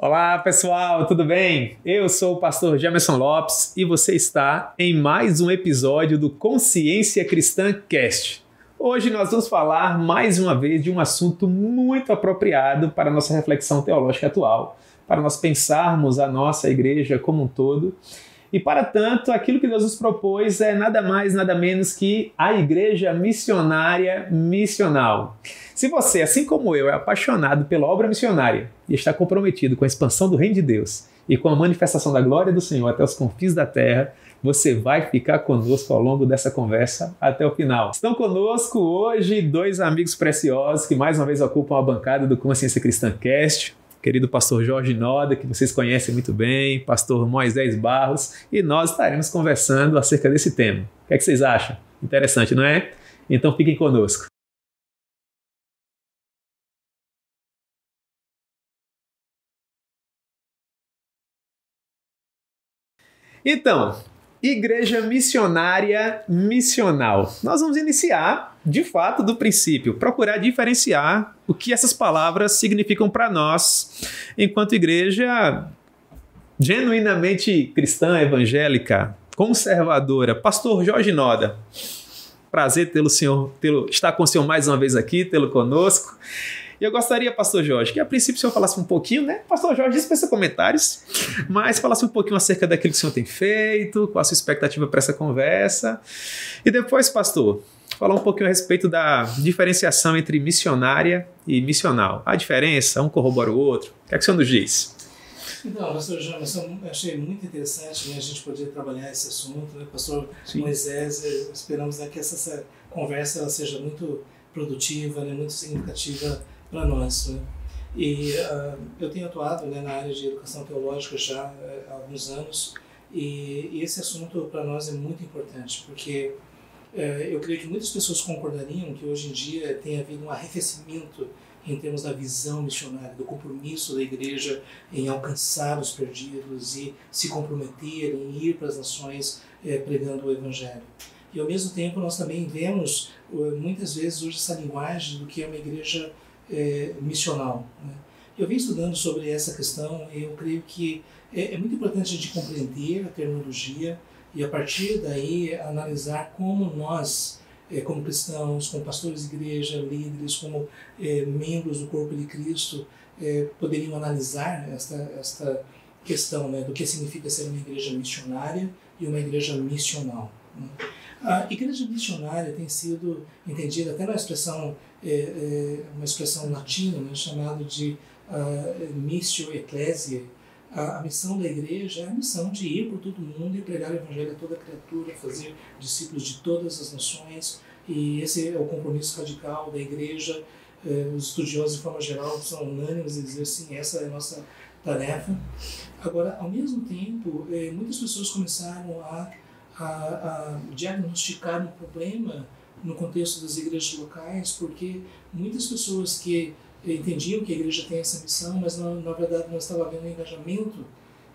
Olá pessoal, tudo bem? Eu sou o pastor Jamerson Lopes e você está em mais um episódio do Consciência Cristã Cast. Hoje nós vamos falar mais uma vez de um assunto muito apropriado para a nossa reflexão teológica atual, para nós pensarmos a nossa igreja como um todo. E para tanto, aquilo que Deus nos propôs é nada mais, nada menos que a igreja missionária missional. Se você, assim como eu, é apaixonado pela obra missionária e está comprometido com a expansão do reino de Deus e com a manifestação da glória do Senhor até os confins da terra, você vai ficar conosco ao longo dessa conversa até o final. Estão conosco hoje dois amigos preciosos que mais uma vez ocupam a bancada do Consciência Cristã Cast. Querido pastor Jorge Noda, que vocês conhecem muito bem, pastor Moisés Barros, e nós estaremos conversando acerca desse tema. O que, é que vocês acham? Interessante, não é? Então fiquem conosco. Então, Igreja Missionária Missional. Nós vamos iniciar, de fato, do princípio, procurar diferenciar o que essas palavras significam para nós, enquanto igreja genuinamente cristã, evangélica, conservadora. Pastor Jorge Noda, prazer tê-lo, senhor, tê-lo, estar com o senhor mais uma vez aqui, tê-lo conosco. E eu gostaria, Pastor Jorge, que a princípio o senhor falasse um pouquinho, né? Pastor Jorge, dispensa comentários, mas falasse um pouquinho acerca daquilo que o senhor tem feito, qual a sua expectativa para essa conversa. E depois, pastor, falar um pouquinho a respeito da diferenciação entre missionária e missional. A diferença, um corrobora o outro. O que é que o senhor nos diz? Então, pastor eu achei muito interessante né, a gente poder trabalhar esse assunto. Né? Pastor Sim. Moisés, eh, esperamos né, que essa, essa conversa ela seja muito produtiva, né, muito significativa para nós. Né? E uh, eu tenho atuado né, na área de educação teológica já uh, há alguns anos e, e esse assunto para nós é muito importante porque uh, eu creio que muitas pessoas concordariam que hoje em dia tem havido um arrefecimento em termos da visão missionária, do compromisso da igreja em alcançar os perdidos e se comprometer em ir para as nações eh, pregando o evangelho. E ao mesmo tempo nós também vemos muitas vezes hoje essa linguagem do que é uma igreja é, missional. Né? Eu vim estudando sobre essa questão e eu creio que é, é muito importante a gente compreender a terminologia e a partir daí analisar como nós, é, como cristãos, como pastores de igreja, líderes, como é, membros do corpo de Cristo, é, poderiam analisar esta, esta questão né, do que significa ser uma igreja missionária e uma igreja missional. Né? A igreja missionária tem sido entendida até na expressão é, é uma expressão latina né, chamada de uh, missio ecclesiae. A, a, missão da igreja é a missão de ir por todo mundo e pregar o evangelho a toda criatura, fazer discípulos de todas as nações. E esse é o compromisso radical da igreja. Eh, os estudiosos, de forma geral, são unânimes em dizer assim: essa é a nossa tarefa. Agora, ao mesmo tempo, eh, muitas pessoas começaram a, a, a diagnosticar um problema no contexto das igrejas locais, porque muitas pessoas que entendiam que a igreja tem essa missão, mas na, na verdade não estava havendo engajamento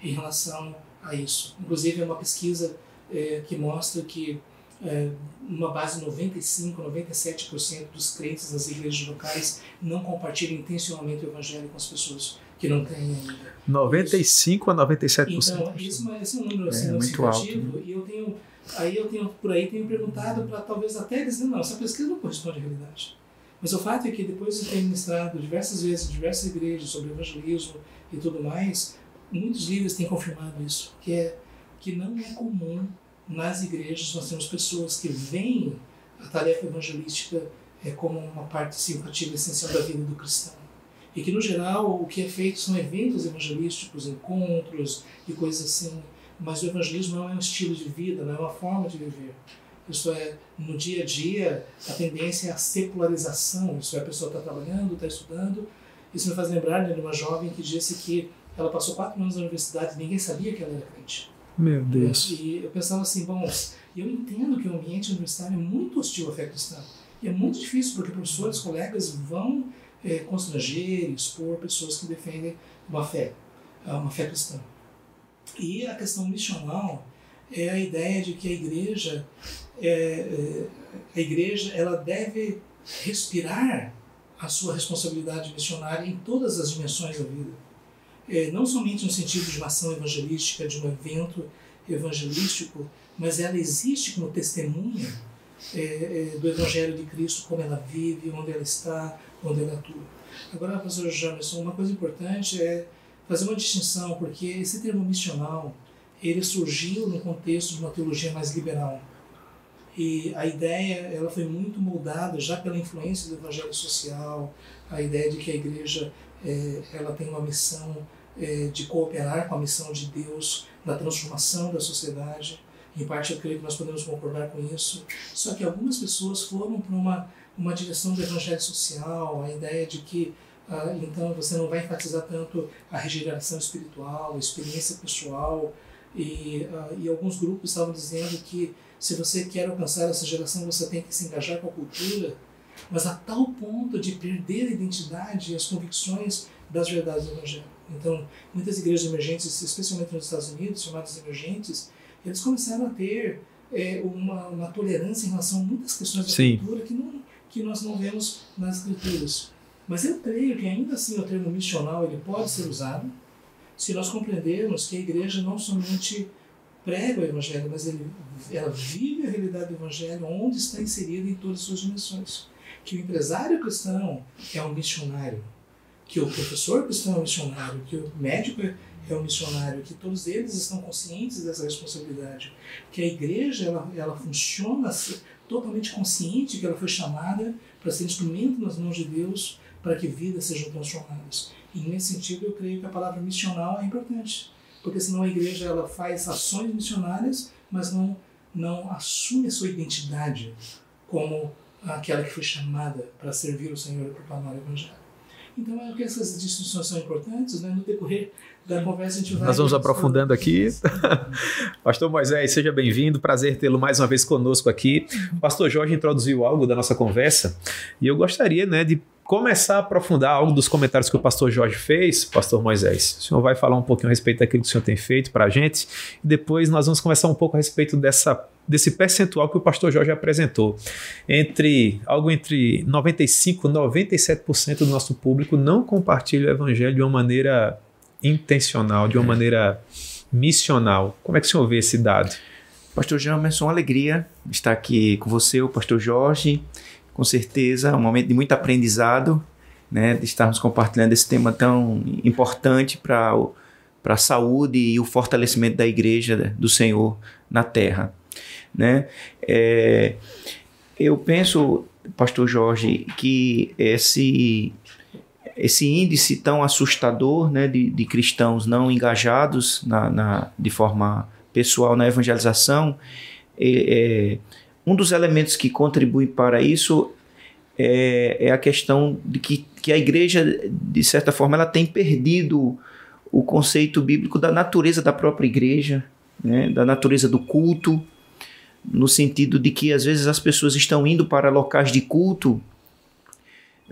em relação a isso. Inclusive, é uma pesquisa é, que mostra que é, uma base 95, 97% dos crentes nas igrejas locais não compartilham intencionalmente o evangelho com as pessoas que não têm ainda. 95 a 97%. Então, isso, esse é um número assim, é, muito alto. Né? E eu tenho Aí eu tenho, por aí tenho perguntado para talvez até dizer, não, essa pesquisa não corresponde à realidade. Mas o fato é que depois de ter ministrado diversas vezes diversas igrejas sobre evangelismo e tudo mais, muitos líderes têm confirmado isso, que é que não é comum nas igrejas nós temos pessoas que veem a tarefa evangelística é, como uma parte significativa essencial da vida do cristão. E que, no geral, o que é feito são eventos evangelísticos, encontros e coisas assim, mas o evangelismo não é um estilo de vida, não é uma forma de viver. Isso é, no dia a dia, a tendência é a secularização. Isso é, a pessoa está trabalhando, está estudando. Isso me faz lembrar né, de uma jovem que disse que ela passou quatro anos na universidade e ninguém sabia que ela era crente. Meu Deus. E eu pensava assim, bom, eu entendo que o ambiente universitário é muito hostil à fé cristã. E é muito difícil, porque professores, colegas vão é, constranger, expor pessoas que defendem uma fé, uma fé cristã. E a questão missional é a ideia de que a igreja, é, é, a igreja ela deve respirar a sua responsabilidade missionária em todas as dimensões da vida. é, não somente no sentido de uma ação evangelística, de um evento evangelístico, mas ela existe como testemunha é, é, do Evangelho de Cristo, como ela vive, onde ela está, onde ela atua. Agora, pastor Jamerson, uma coisa importante é fazer uma distinção, porque esse termo missional, ele surgiu no contexto de uma teologia mais liberal. E a ideia ela foi muito moldada já pela influência do evangelho social, a ideia de que a igreja é, ela tem uma missão é, de cooperar com a missão de Deus na transformação da sociedade. Em parte, eu creio que nós podemos concordar com isso. Só que algumas pessoas foram para uma, uma direção do evangelho social, a ideia de que ah, então você não vai enfatizar tanto a regeneração espiritual, a experiência pessoal. E, ah, e alguns grupos estavam dizendo que se você quer alcançar essa geração, você tem que se engajar com a cultura, mas a tal ponto de perder a identidade e as convicções das verdades do Evangelho. Então, muitas igrejas emergentes, especialmente nos Estados Unidos, chamadas emergentes, eles começaram a ter é, uma, uma tolerância em relação a muitas questões da Sim. cultura que, não, que nós não vemos nas escrituras. Mas eu creio que ainda assim o termo missional ele pode ser usado se nós compreendermos que a igreja não somente prega o evangelho, mas ele, ela vive a realidade do evangelho onde está inserida em todas as suas dimensões. Que o empresário cristão é um missionário, que o professor cristão é um missionário, que o médico é um missionário, que todos eles estão conscientes dessa responsabilidade, que a igreja ela, ela funciona totalmente consciente que ela foi chamada para ser instrumento nas mãos de Deus para que vidas sejam transformadas. E nesse sentido eu creio que a palavra missional é importante, porque senão a igreja ela faz ações missionárias, mas não não assume a sua identidade como aquela que foi chamada para servir o Senhor e proclamar o Evangelho. Então, acho que essas distinções são importantes, né? no decorrer da conversa a gente vai... Nós vamos aprofundando aqui. Pastor Moisés, seja bem-vindo, prazer tê-lo mais uma vez conosco aqui. O pastor Jorge introduziu algo da nossa conversa e eu gostaria né, de começar a aprofundar algo dos comentários que o pastor Jorge fez, pastor Moisés. O senhor vai falar um pouquinho a respeito daquilo que o senhor tem feito para a gente e depois nós vamos conversar um pouco a respeito dessa, desse percentual que o pastor Jorge apresentou. Entre algo entre 95 e 97% do nosso público não compartilha o evangelho de uma maneira intencional, de uma maneira missional. Como é que o senhor vê esse dado? Pastor Jamerson, uma alegria estar aqui com você, o pastor Jorge com certeza, um momento de muito aprendizado, né, de estarmos compartilhando esse tema tão importante para a saúde e o fortalecimento da igreja do Senhor na terra. Né? É, eu penso, pastor Jorge, que esse, esse índice tão assustador né, de, de cristãos não engajados na, na, de forma pessoal na evangelização, é, é um dos elementos que contribui para isso é, é, a questão de que, que a igreja, de certa forma, ela tem perdido o conceito bíblico da natureza da própria igreja, né? da natureza do culto, no sentido de que às vezes as pessoas estão indo para locais de culto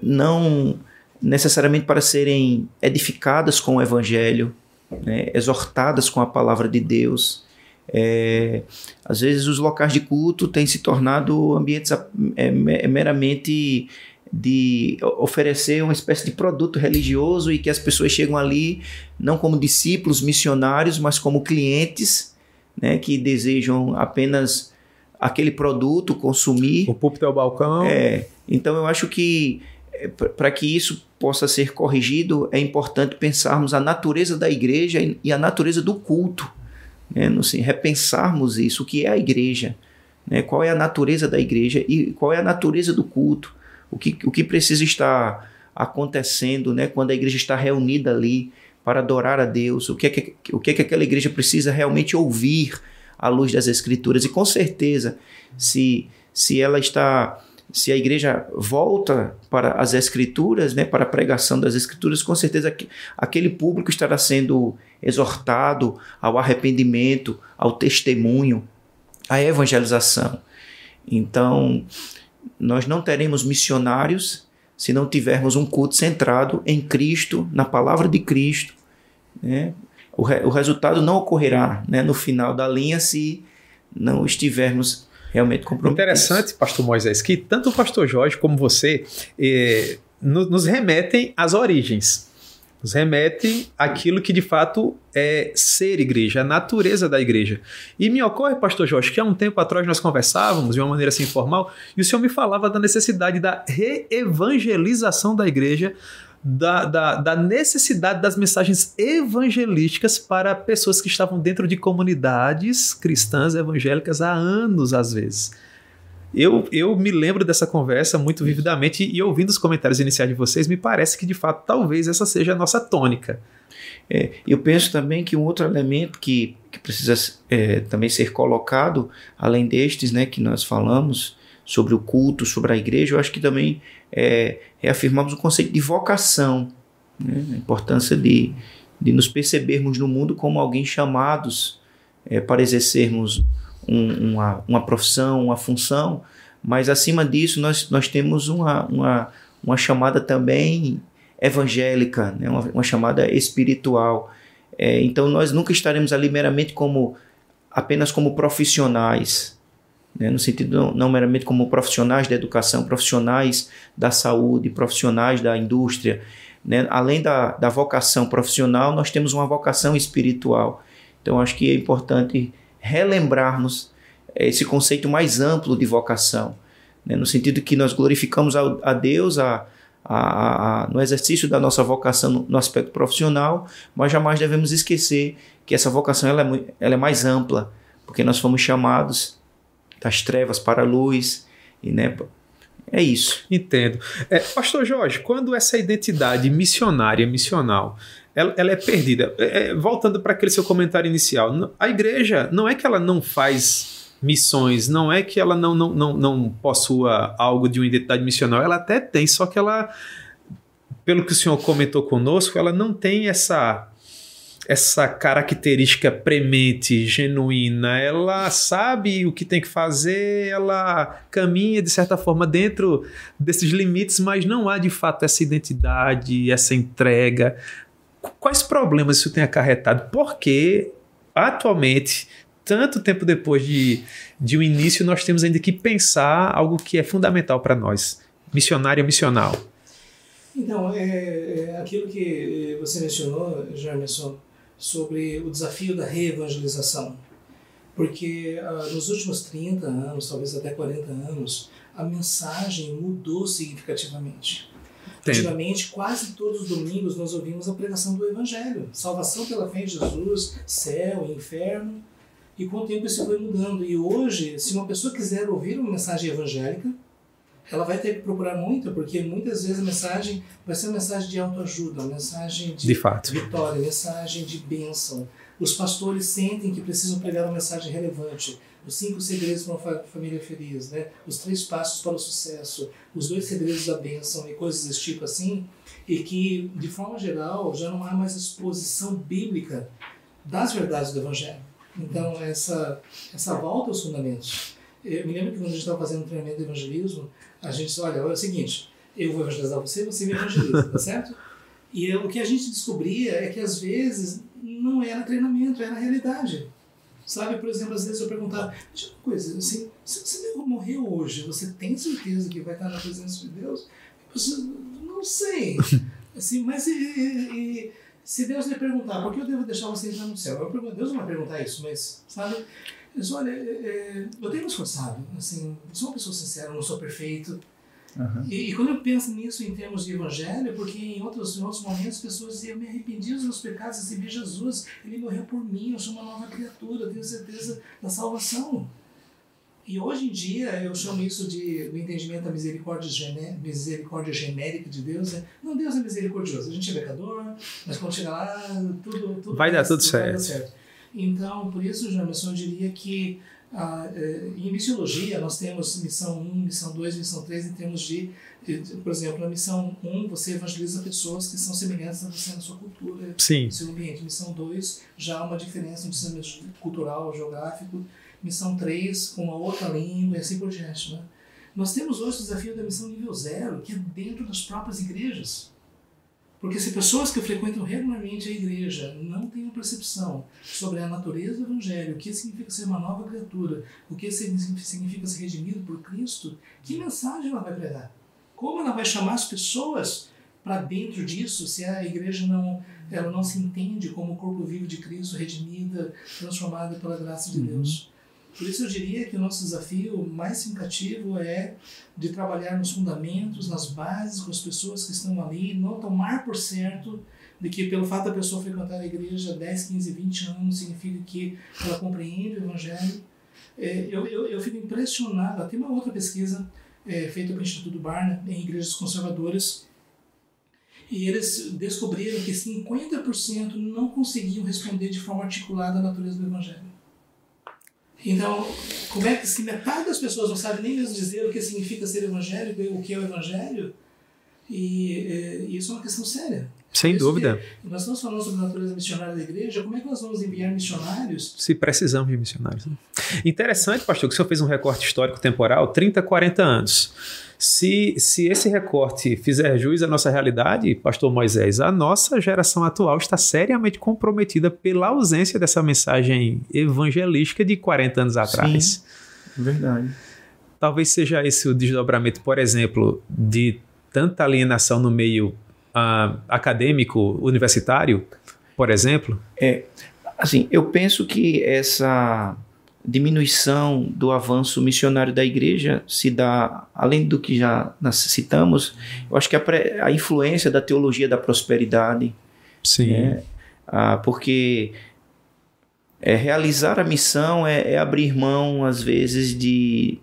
não necessariamente para serem edificadas com o evangelho, né? exortadas com a palavra de Deus, é, às vezes os locais de culto têm se tornado ambientes é, é, meramente de oferecer uma espécie de produto religioso e que as pessoas chegam ali não como discípulos missionários, mas como clientes né, que desejam apenas aquele produto consumir. O púlpito é o balcão. É, então eu acho que é, para que isso possa ser corrigido é importante pensarmos a natureza da igreja e a natureza do culto né, assim, repensarmos isso, o que é a igreja, né, qual é a natureza da igreja e qual é a natureza do culto, o que, o que precisa estar acontecendo né, quando a igreja está reunida ali para adorar a Deus, o que é que, o que, é que aquela igreja precisa realmente ouvir à luz das Escrituras. E com certeza, se, se ela está se a igreja volta para as escrituras, né, para a pregação das escrituras, com certeza aquele público estará sendo exortado ao arrependimento, ao testemunho, à evangelização. Então, nós não teremos missionários se não tivermos um culto centrado em Cristo, na palavra de Cristo. Né? O, re, o resultado não ocorrerá né, no final da linha se não estivermos realmente comprometidos. Interessante, pastor Moisés, que tanto o pastor Jorge como você eh, nos remetem às origens. Nos remete àquilo que de fato é ser igreja, a natureza da igreja. E me ocorre, pastor Jorge, que há um tempo atrás nós conversávamos de uma maneira assim informal, e o senhor me falava da necessidade da reevangelização da igreja, da, da, da, necessidade das mensagens evangelísticas para pessoas que estavam dentro de comunidades cristãs evangélicas há anos, às vezes. Eu, eu me lembro dessa conversa muito vividamente e, ouvindo os comentários iniciais de vocês, me parece que de fato talvez essa seja a nossa tônica. É, eu penso também que um outro elemento que, que precisa é, também ser colocado, além destes né, que nós falamos, sobre o culto, sobre a igreja, eu acho que também é, reafirmamos o conceito de vocação, né, a importância de, de nos percebermos no mundo como alguém chamados é, para exercermos um, uma, uma profissão, uma função, mas acima disso nós, nós temos uma, uma, uma chamada também evangélica, né? uma, uma chamada espiritual. É, então nós nunca estaremos ali meramente como apenas como profissionais, né? no sentido não, não, meramente como profissionais da educação, profissionais da saúde, profissionais da indústria. Né? Além da, da vocação profissional, nós temos uma vocação espiritual. Então acho que é importante relembrarmos esse conceito mais amplo de vocação, né? no sentido que nós glorificamos a, a Deus a, a, a, no exercício da nossa vocação no, no, aspecto profissional, mas jamais devemos esquecer que essa vocação ela é, ela é mais ampla, porque nós fomos chamados das trevas para a luz, e né, é isso. Entendo. É, Pastor Jorge, quando essa identidade missionária, missional, ela, ela é perdida. É, é voltando para aquele seu comentário inicial, a igreja não é que ela não faz missões, não é que ela não, não, não, não possua algo de uma identidade missional, ela até tem, só que ela, pelo que o senhor comentou conosco, ela não tem essa essa característica premente, genuína, ela sabe o que tem que fazer, ela caminha de certa forma dentro desses limites, mas não há de fato essa identidade, essa entrega. Quais problemas isso tem acarretado? Porque atualmente, tanto tempo depois de, de um início, nós temos ainda que pensar algo que é fundamental para nós: missionária missional. Então, é, é, aquilo que você mencionou, Jamerson, sobre o desafio da reevangelização. Porque uh, nos últimos 30 anos, talvez até 40 anos, a mensagem mudou significativamente. Antigamente, quase todos os domingos nós ouvimos a pregação do Evangelho. Salvação pela fé em Jesus, céu, inferno. E com o tempo isso foi mudando. E hoje, se uma pessoa quiser ouvir uma mensagem evangélica, ela vai ter que procurar muito, porque muitas vezes a mensagem vai ser uma mensagem de autoajuda, uma mensagem de, de vitória, mensagem de bênção. Os pastores sentem que precisam pregar uma mensagem relevante. Os cinco segredos para uma família feliz, né? os três passos para o sucesso, os dois segredos da bênção e coisas desse tipo assim, e que, de forma geral, já não há mais exposição bíblica das verdades do Evangelho. Então, essa, essa volta aos fundamentos. Eu me lembro que quando a gente estava fazendo um treinamento de evangelismo, a gente olha, é o seguinte, eu vou evangelizar você, você me evangeliza, tá certo? E eu, o que a gente descobria é que às vezes não era treinamento, era realidade. Sabe, por exemplo, às vezes eu perguntava, deixa uma coisa, assim, se você morreu hoje, você tem certeza que vai estar na presença de Deus? Eu, não sei. Assim, mas e, e, se Deus lhe perguntar, por que eu devo deixar você entrar no céu? Eu pergunto, Deus não vai perguntar isso, mas, sabe? Disse, olha, é, é, eu tenho me esforçado, assim, sou uma pessoa sincera, não sou perfeito. Uhum. E, e, quando eu penso nisso em termos de evangelho, porque em outros, em outros momentos as pessoas diziam, eu me arrependi dos meus pecados, recebi Jesus, ele morreu por mim, eu sou uma nova criatura, tenho certeza da salvação. E hoje em dia eu chamo isso de o entendimento da misericórdia, gené, misericórdia genérica de Deus. Né? Não, Deus é misericordioso. A gente é pecador, mas quando chega lá, tudo, tudo vai, dar tudo, tudo certo. Vai dar certo. Então, por isso, Jamerson, eu diria que ah, eh, em missiologia nós temos missão 1, missão 2, missão 3 em termos de, por exemplo, na missão 1 você evangeliza pessoas que são semelhantes a você na sua cultura, Sim. no seu ambiente. Missão 2 já há uma diferença no desenvolvimento cultural, geográfico. Missão 3 com uma outra língua e assim por diante. Né? Nós temos hoje o desafio da missão nível 0, que é dentro das próprias igrejas. Porque se pessoas que frequentam regularmente a igreja não têm uma percepção sobre a natureza do Evangelho, o que significa ser uma nova criatura, o que significa ser redimido por Cristo, que mensagem ela vai pregar? Como ela vai chamar as pessoas para dentro disso se a igreja não ela não se entende como o corpo vivo de Cristo, redimida, transformada pela graça de uhum. Deus. Por isso eu diria que o nosso desafio mais significativo é de trabalhar nos fundamentos, nas bases, com as pessoas que estão ali, não tomar por certo de que pelo fato da pessoa frequentar a igreja 10, 15, 20 anos significa que ela compreende o Evangelho. É, eu, eu, eu fico impressionado, tem uma outra pesquisa é, feita pelo Instituto Barna em igrejas conservadoras e eles descobriram que 50% não conseguiam responder de forma articulada a natureza do Evangelho. Então, como é que se metade das pessoas não sabe nem mesmo dizer o que significa ser evangélico, o que é o Evangelho, e, e isso é uma questão séria. Sem dúvida. Nós estamos falando sobre a natureza missionária da igreja, como é que nós vamos enviar missionários? Se precisamos de missionários. Né? Interessante, pastor, que o senhor fez um recorte histórico temporal, 30, 40 anos. Se, se esse recorte fizer jus à nossa realidade, pastor Moisés, a nossa geração atual está seriamente comprometida pela ausência dessa mensagem evangelística de 40 anos atrás. Sim, verdade. Talvez seja esse o desdobramento, por exemplo, de tanta alienação no meio uh, acadêmico universitário, por exemplo? É, assim, eu penso que essa diminuição do avanço missionário da igreja se dá, além do que já citamos, eu acho que a, a influência da teologia da prosperidade. Sim. Né? Ah, porque é, realizar a missão é, é, abrir mão, às vezes, de,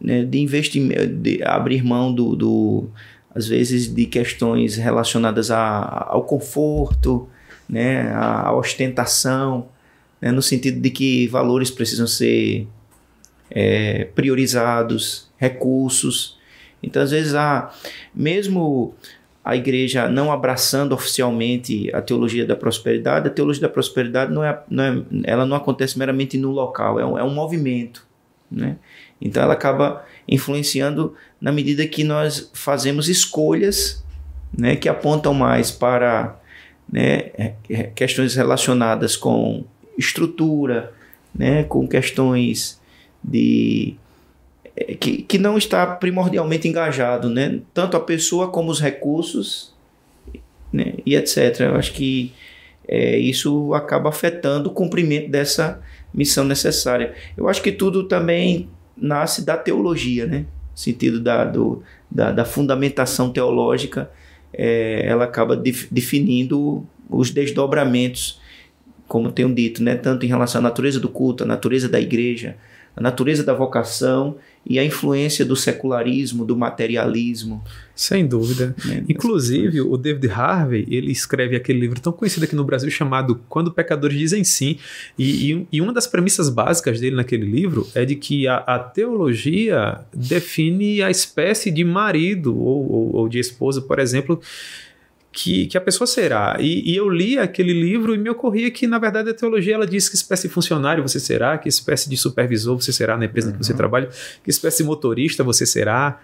né, de investimento, de abrir mão do, do às vezes de questões relacionadas a, ao conforto, né, à ostentação, né, no sentido de que valores precisam ser é, priorizados, recursos. Então, às vezes, a, mesmo a igreja não abraçando oficialmente a teologia da prosperidade, a teologia da prosperidade não é, não é, ela não acontece meramente no local, é um, é um movimento. Né? Então ela acaba influenciando na medida que nós fazemos escolhas né, que apontam mais para né, é, é, questões relacionadas com estrutura, né, com questões de é, que, que não está primordialmente engajado, né, tanto a pessoa como os recursos né, e etc. Eu acho que é, isso acaba afetando o cumprimento dessa missão necessária. Eu acho que tudo também nasce da teologia, né? No sentido da, do, da, da fundamentação teológica, é, ela acaba def, definindo os desdobramentos, como tenho dito, né? Tanto em relação à natureza do culto, à natureza da igreja, a natureza da vocação e a influência do secularismo, do materialismo. Sem dúvida. Né? Inclusive, o David Harvey, ele escreve aquele livro tão conhecido aqui no Brasil chamado Quando Pecadores Dizem Sim. E, e, e uma das premissas básicas dele naquele livro é de que a, a teologia define a espécie de marido ou, ou, ou de esposa, por exemplo, que, que a pessoa será. E, e, eu li aquele livro e me ocorria que, na verdade, a teologia ela diz que espécie de funcionário você será, que espécie de supervisor você será na empresa uhum. que você uhum. trabalha, que espécie de motorista você será.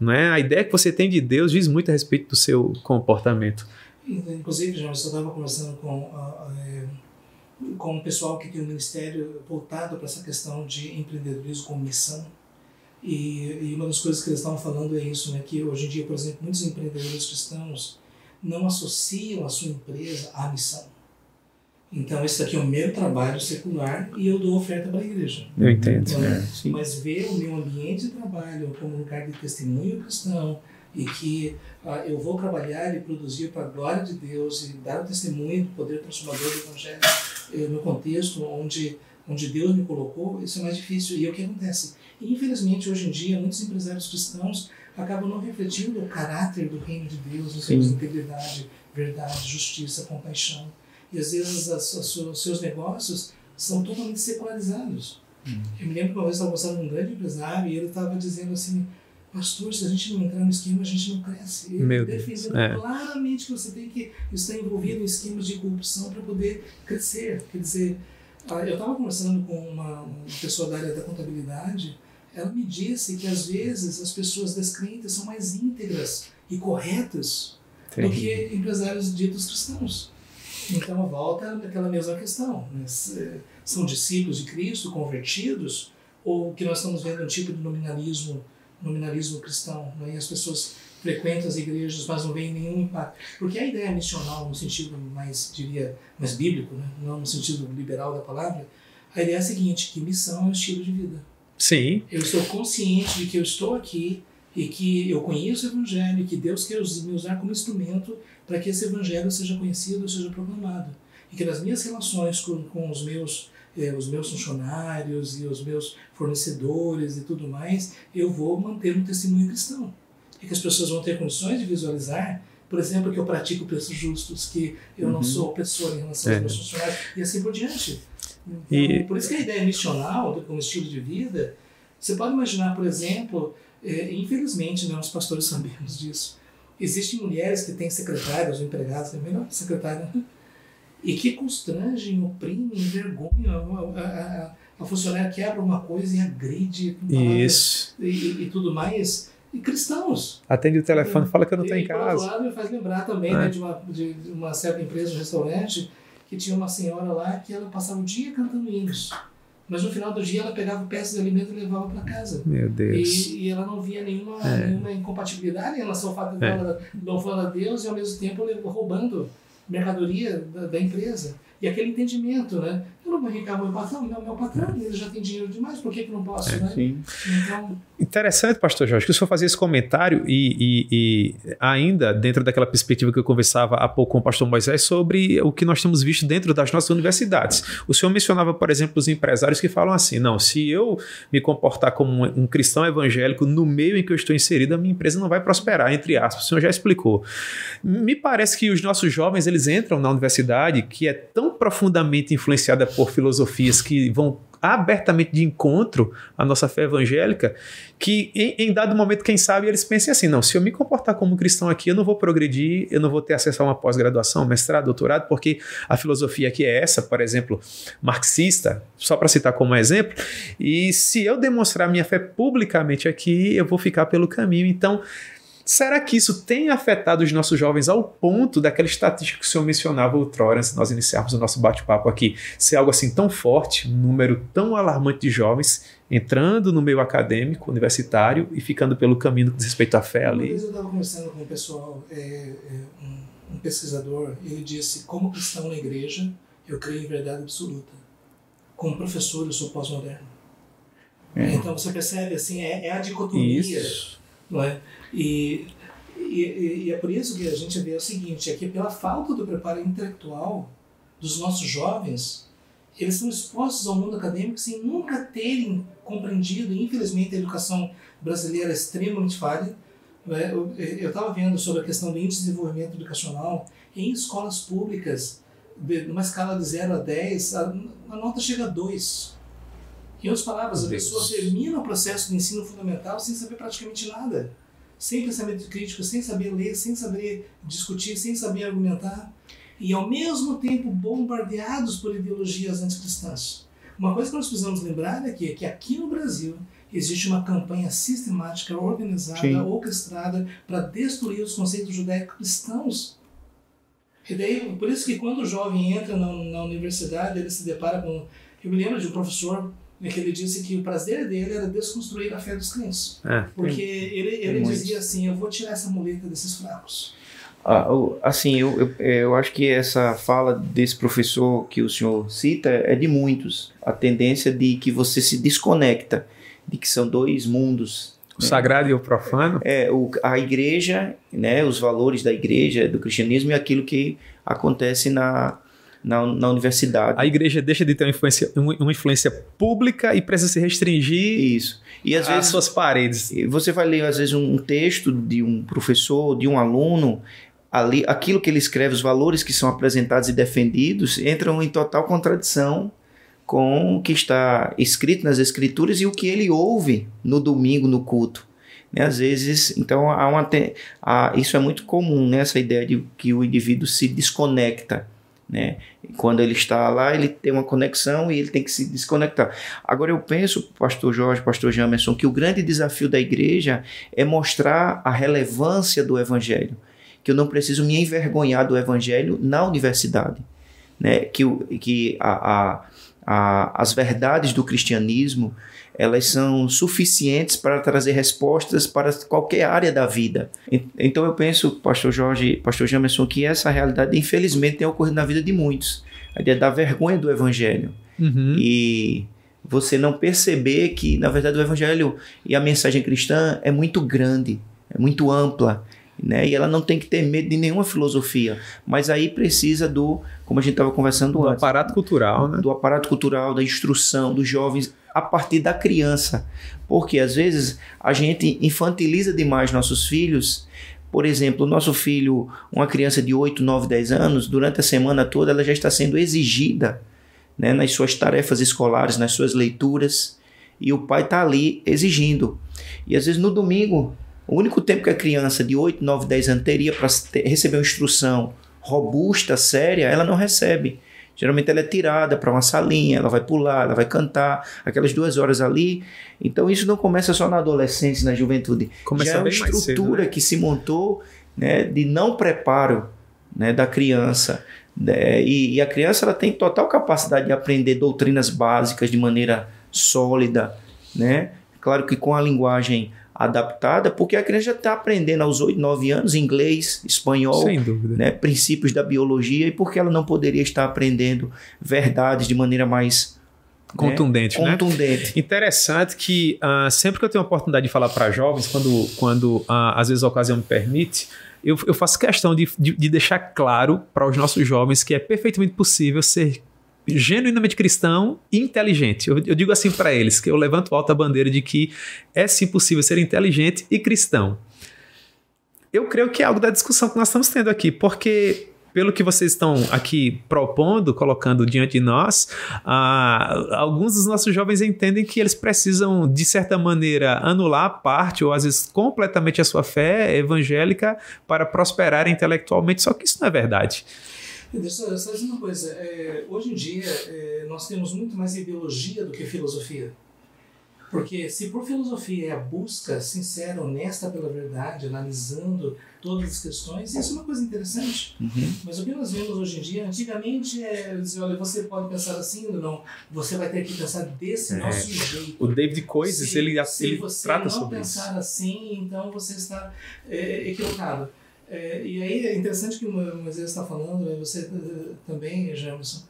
Não é? A ideia que você tem de Deus diz muito a respeito do seu comportamento. Inclusive, João, eu estava conversando com, uh, uh, com um pessoal que tem um ministério voltado para essa questão de empreendedorismo com missão. E, e uma das coisas que eles estavam falando é isso, né, que hoje em dia, por exemplo, muitos empreendedores cristãos não associam a sua empresa à missão. Então, esse aqui é o meu trabalho secular e eu dou oferta para a igreja. Eu entendo. Então, é, mas ver o meu ambiente de trabalho como um lugar de testemunho cristão e que ah, eu vou trabalhar e produzir para a glória de Deus e dar o testemunho do poder transformador do Evangelho eh, no contexto onde, onde Deus me colocou, isso é mais difícil. E é o que acontece? Infelizmente, hoje em dia, muitos empresários cristãos acabam não refletindo o caráter do reino de Deus, em termos de integridade, verdade, justiça, compaixão. E às vezes os seus negócios são totalmente secularizados. Hum. Eu me lembro que uma vez eu estava conversando com um grande empresário e ele estava dizendo assim: Pastor, se a gente não entrar no esquema, a gente não cresce. Ele Meu defendendo é. claramente que você tem que estar envolvido em esquemas de corrupção para poder crescer. Quer dizer, ah, eu estava conversando com uma, uma pessoa da área da contabilidade ela me disse que às vezes as pessoas descrentes são mais íntegras e corretas do que empresários ditos cristãos. Então volta aquela mesma questão. Né? São discípulos de Cristo, convertidos, ou que nós estamos vendo um tipo de nominalismo, nominalismo cristão, né? e as pessoas frequentam as igrejas, mas não veem nenhum impacto. Porque a ideia missional, no sentido mais, diria, mais bíblico, né? não no sentido liberal da palavra, a ideia é a seguinte, que missão é um estilo de vida. Sim. Eu estou consciente de que eu estou aqui e que eu conheço o Evangelho e que Deus quer me usar como instrumento para que esse Evangelho seja conhecido, seja proclamado. E que nas minhas relações com, com os meus eh, os meus funcionários e os meus fornecedores e tudo mais, eu vou manter um testemunho cristão. E que as pessoas vão ter condições de visualizar, por exemplo, que eu pratico preços justos, que eu uhum. não sou opressor em relação é. aos meus funcionários, e assim por diante. Então, e... Por isso que a ideia missional, como estilo de vida, você pode imaginar, por exemplo, é, infelizmente, né, os pastores sabemos disso, existem mulheres que têm secretários ou empregados, é melhor secretária, né? e que constrangem, oprimem, envergonham a, a, a funcionária quebra uma coisa e agride Isso. E, e, tudo mais. E cristãos. Atende o telefone, fala que eu não estou em casa. Por outro lado, me faz lembrar também é. né, de, uma, de uma certa empresa, um restaurante, que tinha uma senhora lá que ela passava o dia cantando hinos. Mas no final do dia ela pegava peças de alimento e levava para casa. Meu Deus. E, e, ela não via nenhuma, é. nenhuma incompatibilidade em relação ao fato de é. louvando a Deus e ao mesmo tempo roubando mercadoria da, da empresa. E aquele entendimento, né? Eu não vou enricar meu patrão, meu, meu patrão, ele já tem dinheiro demais, por que, que não posso, é, né? Sim. Então... Interessante, pastor Jorge, que o senhor fazia esse comentário e, e, e, ainda dentro daquela perspectiva que eu conversava há pouco com o pastor Moisés sobre o que nós temos visto dentro das nossas universidades. O senhor mencionava, por exemplo, os empresários que falam assim, não, se eu me comportar como um, um cristão evangélico no meio em que eu estou inserido, a minha empresa não vai prosperar, entre aspas. O senhor já explicou. Me parece que os nossos jovens, eles entram na universidade que é tão profundamente influenciada por filosofias que vão abertamente de encontro à nossa fé evangélica, que em, em, dado momento, quem sabe, eles pensem assim: não, se eu me comportar como cristão aqui, eu não vou progredir, eu não vou ter acesso a uma pós-graduação, mestrado, doutorado, porque a filosofia aqui é essa, por exemplo, marxista, só para citar como exemplo, e se eu demonstrar minha fé publicamente aqui, eu vou ficar pelo caminho. Então, Será que isso tem afetado os nossos jovens ao ponto daquela estatística que o senhor mencionava outrora, antes de nós iniciarmos o nosso bate-papo aqui, ser algo assim tão forte, um número tão alarmante de jovens entrando no meio acadêmico, universitário e ficando pelo caminho com respeito à fé ali? Uma vez eu estava conversando com um pessoal, é, é, um, um pesquisador, ele disse: como cristão na igreja, eu creio em verdade absoluta. Como professor, eu sou pós-moderno. É. Então você percebe assim, é, é a dicotomia. Isso não é? E, e, e, é por isso que a gente vê o seguinte, é que pela falta do preparo intelectual dos nossos jovens, eles são expostos ao mundo acadêmico sem nunca terem compreendido, infelizmente a educação brasileira é extremamente falha. É? Eu estava vendo sobre a questão do índice de desenvolvimento educacional em escolas públicas, numa escala de 0 a 10, a, a nota chega a 2. Em outras palavras, a pessoa termina o processo de ensino fundamental sem saber praticamente nada. Sem pensamento crítico, sem saber ler, sem saber discutir, sem saber argumentar. E ao mesmo tempo bombardeados por ideologias anticristãs. Uma coisa que nós precisamos lembrar é que, é que aqui no Brasil existe uma campanha sistemática, organizada, Sim. orquestrada para destruir os conceitos judaico-cristãos. E daí, por isso que quando o jovem entra na, na universidade, ele se depara com... Eu me lembro de um professor é que ele disse que o prazer dele era desconstruir a fé dos crentes. É, porque tem, ele, ele dizia assim: eu vou tirar essa muleta desses fracos. Ah, assim, eu, eu, eu acho que essa fala desse professor que o senhor cita é de muitos. A tendência de que você se desconecta, de que são dois mundos. O né? sagrado e o profano? É, o, a igreja, né, os valores da igreja, do cristianismo e aquilo que acontece na, na, na universidade. A igreja deixa de ter uma influência, uma influência pública e precisa se restringir Isso. E às às suas paredes. Você vai ler, às vezes, um texto de um professor, de um aluno, ali, aquilo que ele escreve, os valores que são apresentados e defendidos, entram em total contradição com o que está escrito nas escrituras e o que ele ouve no domingo no culto. Né? Às vezes, então, há uma, há, isso é muito comum, né? essa ideia de que o indivíduo se desconecta né? Quando ele está lá, ele tem uma conexão e ele tem que se desconectar. Agora eu penso, pastor Jorge, pastor Jamerson, que o grande desafio da igreja é mostrar a relevância do evangelho, que eu não preciso me envergonhar do evangelho na universidade. né, que, que a, a, a, as verdades do cristianismo elas são suficientes para trazer respostas para qualquer área da vida. Então eu penso, pastor Jorge, pastor Jamerson, que essa realidade infelizmente tem ocorrido na vida de muitos. A ideia da vergonha do evangelho. Uhum. E você não perceber que, na verdade, o evangelho e a mensagem cristã é muito grande, é muito ampla. Né? E ela não tem que ter medo de nenhuma filosofia, mas aí precisa do, como a gente estava conversando do antes, aparato cultural, né? Do aparato cultural, da instrução dos jovens a partir da criança, porque às vezes a gente infantiliza demais nossos filhos. Por exemplo, o nosso filho, uma criança de 8, 9, 10 anos, durante a semana toda ela já está sendo exigida né, nas suas tarefas escolares, nas suas leituras, e o pai está ali exigindo. E às vezes no domingo, o único tempo que a criança de 8, 9, 10 anos teria para receber uma instrução robusta, séria, ela não recebe. Geralmente ela é tirada para uma salinha, ela vai pular, ela vai cantar, aquelas duas horas ali. Então isso não começa só na adolescência, na juventude. Começa Já é uma estrutura cedo, né? que se montou né, de não preparo né, da criança. Né? E, e, a criança ela tem total capacidade de aprender doutrinas básicas de maneira sólida. Né? Claro que com a linguagem adaptada, porque a criança já está aprendendo aos 8, 9 anos inglês, espanhol, né, princípios da biologia, e porque ela não poderia estar aprendendo verdades de maneira mais contundente, né? Contundente. Interessante que uh, sempre que eu tenho a oportunidade de falar para jovens, quando, quando uh, às vezes a ocasião me permite, eu, eu faço questão de, de, de deixar claro para os nossos jovens que é perfeitamente possível ser genuinamente cristão e inteligente. Eu, eu digo assim para eles, que eu levanto alta a bandeira de que é sim possível ser inteligente e cristão. Eu creio que é algo da discussão que nós estamos tendo aqui, porque pelo que vocês estão aqui propondo, colocando diante de nós, ah, alguns dos nossos jovens entendem que eles precisam, de certa maneira, anular parte ou às vezes completamente a sua fé evangélica para prosperar intelectualmente, só que isso não é verdade. Deixa, eu dizer uma coisa. É, hoje em dia, é, nós temos muito mais ideologia do que filosofia. Porque se por filosofia é a busca sincera, honesta pela verdade, analisando todas as questões, isso é uma coisa interessante. Uhum. Mas o que nós vemos hoje em dia, antigamente é dizer, olha, você pode pensar assim ou não, você vai ter que pensar desse é. nosso jeito. O David Coises, ele, ele trata sobre isso. Se você não pensar assim, então você está é, equivocado. É, e aí é interessante que o Moisés está falando, né, você uh, também, Jamerson,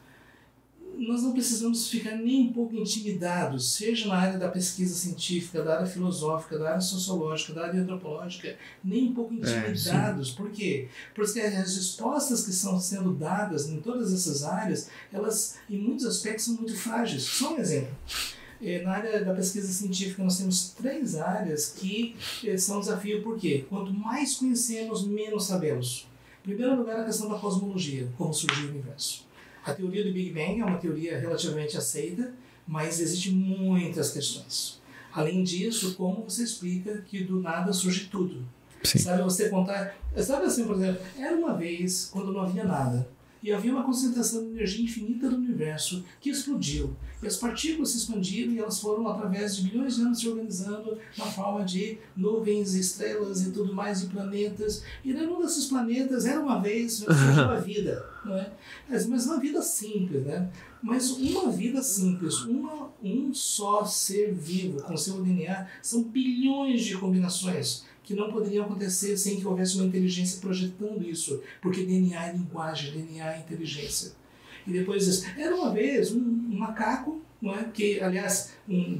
nós não precisamos ficar nem um pouco intimidados, seja na área da pesquisa científica, da área filosófica, da área sociológica, da área antropológica, nem um pouco é, intimidados. É, Por quê? Porque as respostas que estão sendo dadas em todas essas áreas, elas, em muitos aspectos, são muito frágeis. Só um exemplo. É, na área da pesquisa científica, nós temos três áreas que é, são um desafio, por quê? Quanto mais conhecemos, menos sabemos. Em primeiro lugar, a questão da cosmologia, como surgiu o universo. A teoria do Big Bang é uma teoria relativamente aceita, mas existem muitas questões. Além disso, como você explica que do nada surge tudo? Sim. Sabe você contar. Sabe assim, por exemplo, era uma vez quando não havia nada e havia uma concentração de energia infinita no universo que explodiu. E as partículas se expandiram e elas foram, através de bilhões de anos, se organizando na forma de nuvens, estrelas e tudo mais, e planetas. E nenhum desses planetas era uma vez surgiu a vida, não é? Mas uma vida simples, né? Mas uma vida simples, uma, um só ser vivo com seu DNA, são bilhões de combinações que não poderiam acontecer sem que houvesse uma inteligência projetando isso, porque DNA é linguagem, DNA é inteligência. E depois era uma vez um, um macaco, não é? que aliás um,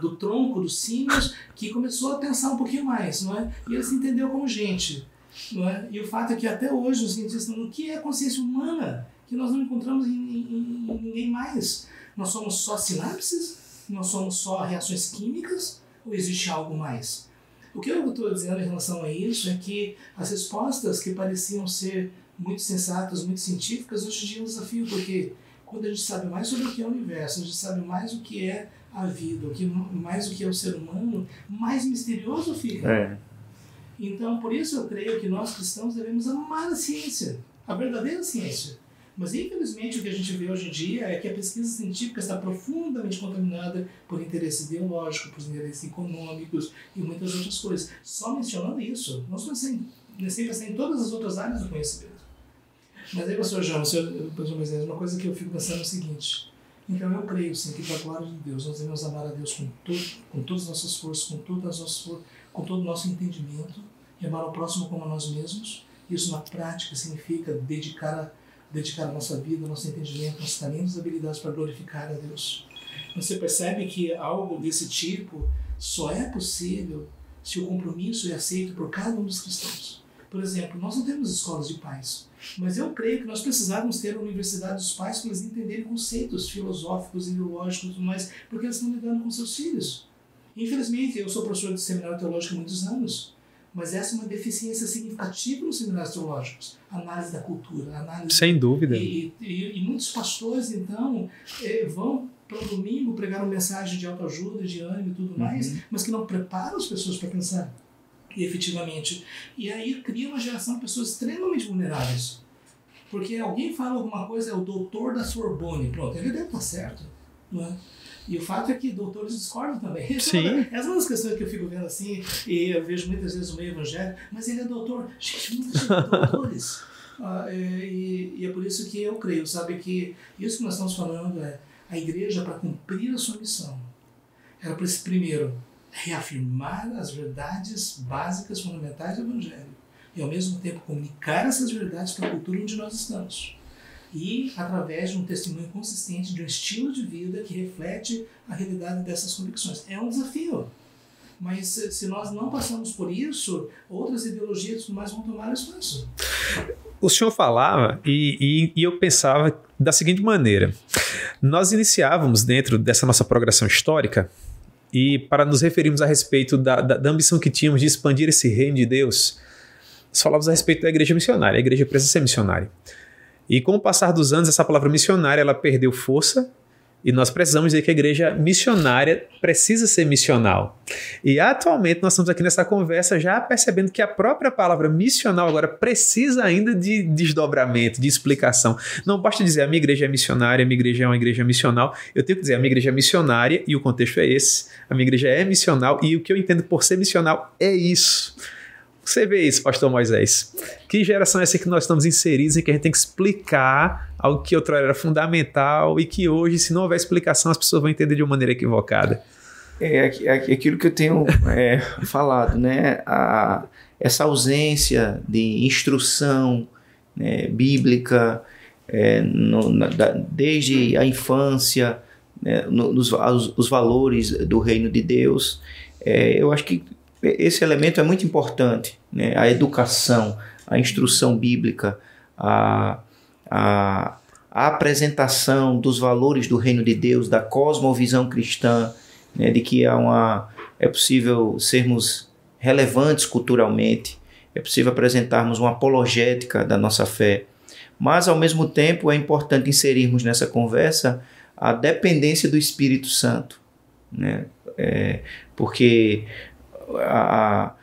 do tronco dos símios, que começou a pensar um pouquinho mais, não é? E ele se entendeu como gente, não é? E o fato é que até hoje os cientistas o que é consciência humana, que nós não encontramos em, em, em ninguém mais. Nós somos só sinapses? Nós somos só reações químicas? Ou existe algo mais? O que eu estou dizendo em relação a isso é que as respostas que pareciam ser muito sensatas, muito científicas, hoje em dia é um desafio, porque quando a gente sabe mais sobre o que é o universo, a gente sabe mais o que é a vida, o que, mais o que é o ser humano, mais misterioso fica. É. Então, por isso eu creio que nós cristãos devemos amar a ciência, a verdadeira ciência. Mas infelizmente o que a gente vê hoje em dia é que a pesquisa científica está profundamente contaminada por interesses ideológicos, por interesses econômicos e muitas outras coisas. Só mencionando isso, nós pensamos em, pensar em todas as outras áreas do conhecimento. Mas aí, pastor João, pastor Moisés, uma coisa que eu fico pensando é o seguinte. Então eu creio sim que para a glória de Deus nós devemos amar a Deus com, todo, com todas as nossas forças, com, todas as nossas, com todo o nosso entendimento e amar o próximo como a nós mesmos. Isso na prática significa dedicar a, dedicar a nossa vida, nosso entendimento, nossos talentos e habilidades para glorificar a Deus. Você percebe que algo desse tipo só é possível se o compromisso é aceito por cada um dos cristãos. Por exemplo, nós não temos escolas de pais, mas eu creio que nós precisávamos ter a Universidade dos Pais para eles entenderem conceitos filosóficos, ideológicos e tudo mais, porque eles estão lidando com seus filhos. Infelizmente, eu sou professor de seminário teológico há muitos anos, mas essa é uma deficiência significativa nos seminários teológicos. Análise da cultura, análise. Sem dúvida. E, e, e muitos pastores, então, eh, vão para o domingo pregar uma mensagem de autoajuda, de ânimo e tudo mais, uhum. mas que não preparam as pessoas para pensar e efetivamente. E aí cria uma geração de pessoas extremamente vulneráveis. Porque alguém fala alguma coisa, é o doutor da Sorbonne, pronto, ele deve estar certo. Não é? E o fato é que doutores discordam também. Sim. Essa é uma das questões que eu fico vendo assim, e eu vejo muitas vezes o meio evangélico, mas ele é doutor. Gente, muitos doutores. Ah, e, e, é por isso que eu creio, sabe, que isso que nós estamos falando é a igreja, para cumprir a sua missão, ela precisa, primeiro, reafirmar as verdades básicas, fundamentais do Evangelho, e ao mesmo tempo comunicar essas verdades para a cultura onde nós estamos. E através de um testemunho consistente, de um estilo de vida que reflete a realidade dessas convicções. É um desafio. Mas se nós não passamos por isso, outras ideologias mais vão tomar espaço. O senhor falava e, e, e eu pensava da seguinte maneira: nós iniciávamos dentro dessa nossa progressão histórica e para nos referirmos a respeito da, da, da, ambição que tínhamos de expandir esse reino de Deus, nós falávamos a respeito da igreja missionária. A igreja precisa ser missionária. E com o passar dos anos, essa palavra missionária ela perdeu força e nós precisamos dizer que a igreja missionária precisa ser missional. E atualmente nós estamos aqui nessa conversa já percebendo que a própria palavra missional agora precisa ainda de desdobramento, de explicação. Não basta dizer a minha igreja é missionária, a minha igreja é uma igreja missional. Eu tenho que dizer a minha igreja é missionária e o contexto é esse. A minha igreja é missional e o que eu entendo por ser missional é isso. Você vê isso, pastor Moisés. Que geração é essa que nós estamos inseridos em que a gente tem que explicar algo que outrora era fundamental e que hoje, se não houver explicação, as pessoas vão entender de uma maneira equivocada? É, é, aquilo que eu tenho é, falado, né? A, essa ausência de instrução né, bíblica é, no, na, da, desde a infância, né, no, nos os, os, valores do reino de Deus, é, eu acho que esse elemento é muito importante, né? a educação, a instrução bíblica, a, a, a apresentação dos valores do reino de Deus, da cosmovisão cristã, né? de que há uma, é possível sermos relevantes culturalmente, é possível apresentarmos uma apologética da nossa fé, mas ao mesmo tempo é importante inserirmos nessa conversa a dependência do Espírito Santo, né? É, porque a,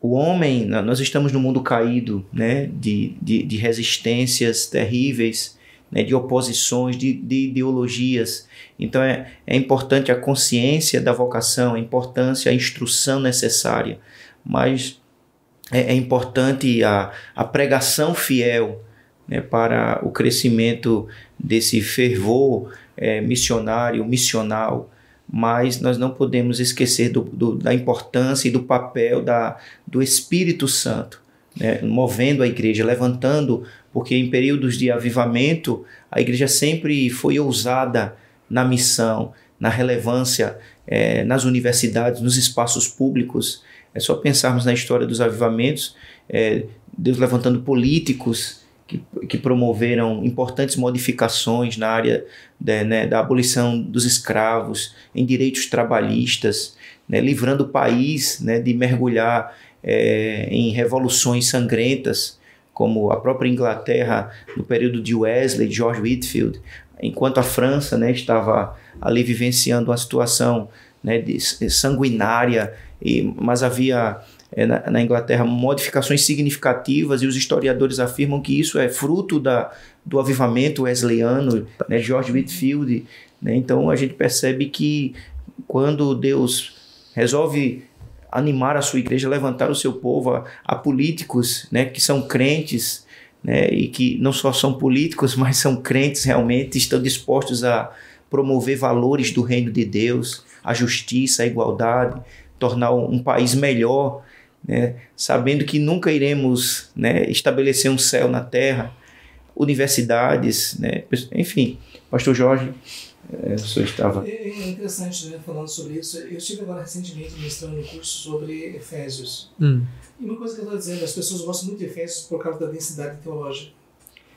o homem, nós estamos no mundo caído, né, de, de, de resistências terríveis, né, de oposições, de, de ideologias. Então é, é importante a consciência da vocação, a importância, a instrução necessária, mas é, é importante a, a pregação fiel né, para o crescimento desse fervor é, missionário, missional, mas nós não podemos esquecer do, do, da importância e do papel da, do Espírito Santo, né, movendo a igreja, levantando, porque em períodos de avivamento a igreja sempre foi ousada na missão, na relevância, é, nas universidades, nos espaços públicos. É só pensarmos na história dos avivamentos, é, Deus levantando políticos que, que promoveram importantes modificações na área de, né, da abolição dos escravos, em direitos trabalhistas, né, livrando o país né, de mergulhar é, em revoluções sangrentas, como a própria Inglaterra no período de Wesley, George Whitfield, enquanto a França né, estava ali vivenciando uma situação né, de, sanguinária, e, mas havia é, na, na, Inglaterra modificações significativas e os historiadores afirmam que isso é fruto da, do avivamento wesleyano, né, George Whitfield. Né, então a gente percebe que quando Deus resolve animar a sua igreja, levantar o seu povo, a, a políticos né, que são crentes, né, e que não só são políticos, mas são crentes realmente, estão dispostos a promover valores do reino de Deus, a justiça, a igualdade, tornar um país melhor, né, sabendo que nunca iremos né, estabelecer um céu na terra, universidades, né, enfim. Pastor Jorge, é, o senhor estava. É, é interessante, né, falando sobre isso. Eu estive agora recentemente ministrando um curso sobre Efésios. Hum. E uma coisa que eu estou dizendo, as pessoas gostam muito de Efésios por causa da densidade teológica.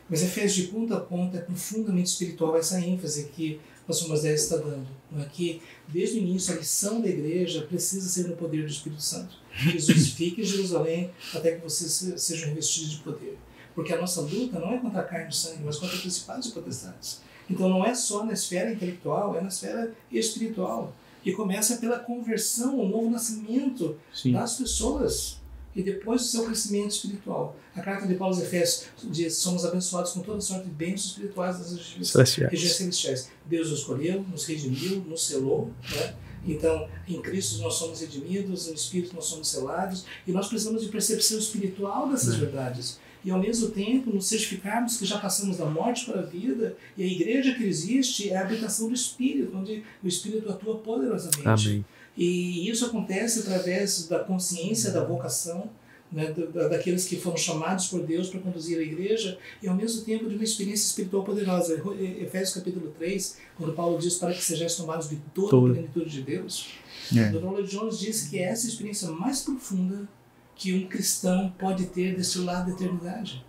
Mas Efésios de ponta a ponta é profundamente espiritual essa ênfase que o pastor Moisés está dando. Não é? Que desde o início a lição da igreja precisa ser no poder do Espírito Santo. Jesus fique em Jerusalém até que vocês sejam revestidos de poder. Porque a nossa luta não é contra a carne e o sangue, mas contra principais e potestades. Então não é só na esfera intelectual, é na esfera espiritual. E começa pela conversão, o novo nascimento Sim. das pessoas. E depois o seu crescimento espiritual. A carta de Paulo aos Efésios diz: somos abençoados com toda sorte de bênçãos espirituais das regiões celestiais. Deus nos escolheu, nos redimiu, nos selou. Né? Então, em Cristo nós somos redimidos, no Espírito nós somos selados, e nós precisamos de percepção espiritual dessas é. verdades e ao mesmo tempo nos certificarmos que já passamos da morte para a vida e a igreja que existe é a habitação do Espírito, onde o Espírito atua poderosamente. Amém. E isso acontece através da consciência da vocação, né, daqueles que foram chamados por Deus para conduzir a igreja e ao mesmo tempo de uma experiência espiritual poderosa. Efésios capítulo 3, quando Paulo diz para que sejais tomados de toda Todo. a plenitude de Deus, é. Lloyd Jones diz que é essa experiência mais profunda que um cristão pode ter desse lado da eternidade.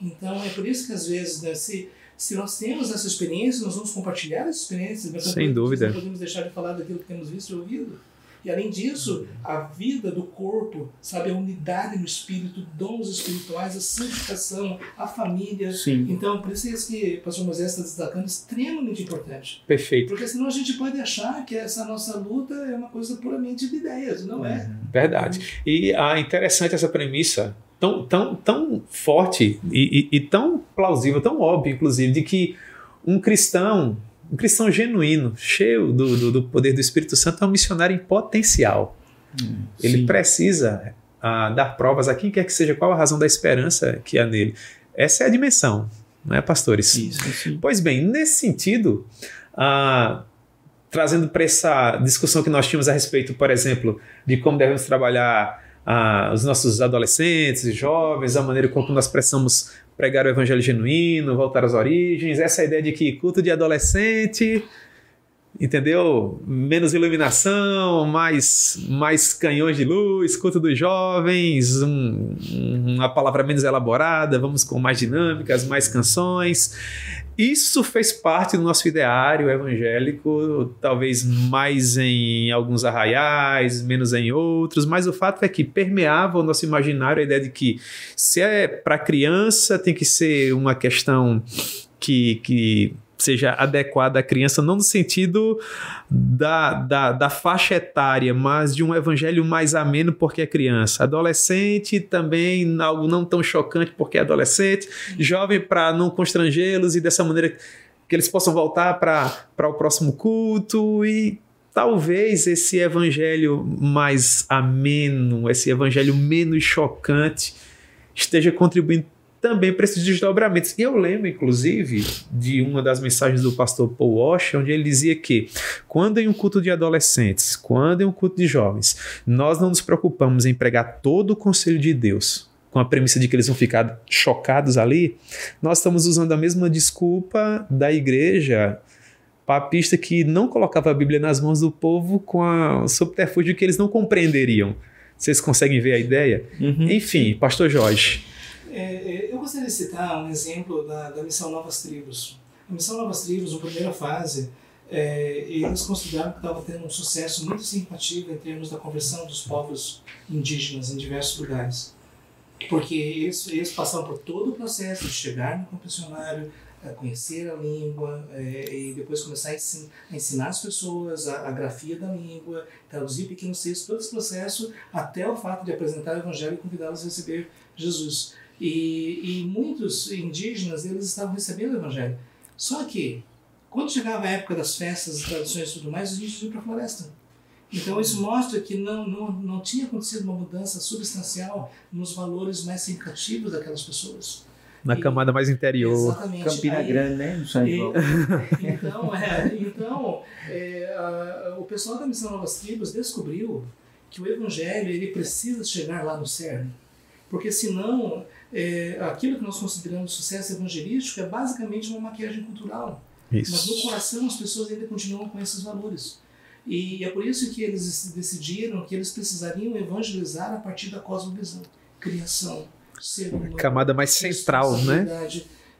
Então é por isso que às vezes, né, se, se nós temos essa experiência, nós vamos compartilhar essa experiência. Sem dúvida. Não podemos deixar de falar daquilo que temos visto e ouvido. E além disso, a vida do corpo, sabe, a unidade no espírito, dons espirituais, a santificação, a família. Sim. Então, por isso é isso que o pastor Moisés está destacando, extremamente importante. Perfeito. Porque senão a gente pode achar que essa nossa luta é uma coisa puramente de ideias, não é? Verdade. E ah, interessante essa premissa, tão, tão, tão forte e, e, e tão plausível, tão óbvio, inclusive, de que um cristão um cristão genuíno, cheio do, do, do, poder do Espírito Santo, é um missionário em potencial. Hum, Ele sim. precisa ah, dar provas a quem quer que seja qual a razão da esperança que há nele. Essa é a dimensão, não é, pastores? Isso, Pois bem, nesse sentido, ah, trazendo para essa discussão que nós tínhamos a respeito, por exemplo, de como devemos trabalhar ah, os nossos adolescentes e jovens, a maneira como nós precisamos pregar o evangelho genuíno, voltar às origens, essa ideia de que culto de adolescente, entendeu? Menos iluminação, mais, mais canhões de luz, culto dos jovens, um, uma palavra menos elaborada, vamos com mais dinâmicas, mais canções. Isso fez parte do nosso ideário evangélico, talvez mais em alguns arraiais, menos em outros, mas o fato é que permeava o nosso imaginário a ideia de que se é para criança tem que ser uma questão que, que seja adequada à criança, não no sentido da, da, da, faixa etária, mas de um evangelho mais ameno porque é criança. Adolescente também, algo não tão chocante porque é adolescente. Jovem para não constrangê-los e dessa maneira que eles possam voltar para o próximo culto e talvez esse evangelho mais ameno, esse evangelho menos chocante, esteja contribuindo também para esses desdobramentos. E eu lembro, inclusive, de uma das mensagens do pastor Paul Walsh, onde ele dizia que quando em um culto de adolescentes, quando em um culto de jovens, nós não nos preocupamos em pregar todo o conselho de Deus, com a premissa de que eles vão ficar chocados ali, nós estamos usando a mesma desculpa da igreja papista que não colocava a Bíblia nas mãos do povo com a subterfúgio que eles não compreenderiam. Vocês conseguem ver a ideia? Uhum. Enfim, pastor Jorge. É, é, eu gostaria de citar um exemplo da, da missão Novas Tribos. A missão Novas Tribos, na primeira fase, é, eles consideraram que estava tendo um sucesso muito significativo em termos da conversão dos povos indígenas em diversos lugares. Porque eles, eles passaram por todo o processo de chegar no confessionário, conhecer a língua é, e depois começar a, ensin a ensinar as pessoas a, a, grafia da língua, traduzir pequenos textos, todo esse processo até o fato de apresentar o evangelho e convidá-los a receber Jesus. E, e muitos indígenas eles estavam recebendo o evangelho. Só que, quando chegava a época das festas, tradições e tudo mais, os índios iam para a floresta. Então isso mostra que não, não, não tinha acontecido uma mudança substancial nos valores mais significativos daquelas pessoas. Na E- camada mais interior. Exatamente. Campina Aí- Grande, né? No São e- então, é, então é, a- o pessoal da Missão Novas Tribos descobriu que o Evangelho ele precisa chegar lá no cerne. Porque senão, é, aquilo que nós consideramos sucesso evangelístico é basicamente uma maquiagem cultural. Mas no Isso. coração as pessoas ainda continuam com esses valores. E é por isso que eles decidiram que eles precisariam evangelizar a partir da cosmovisão, criação, ser humano, Camada mais central, né?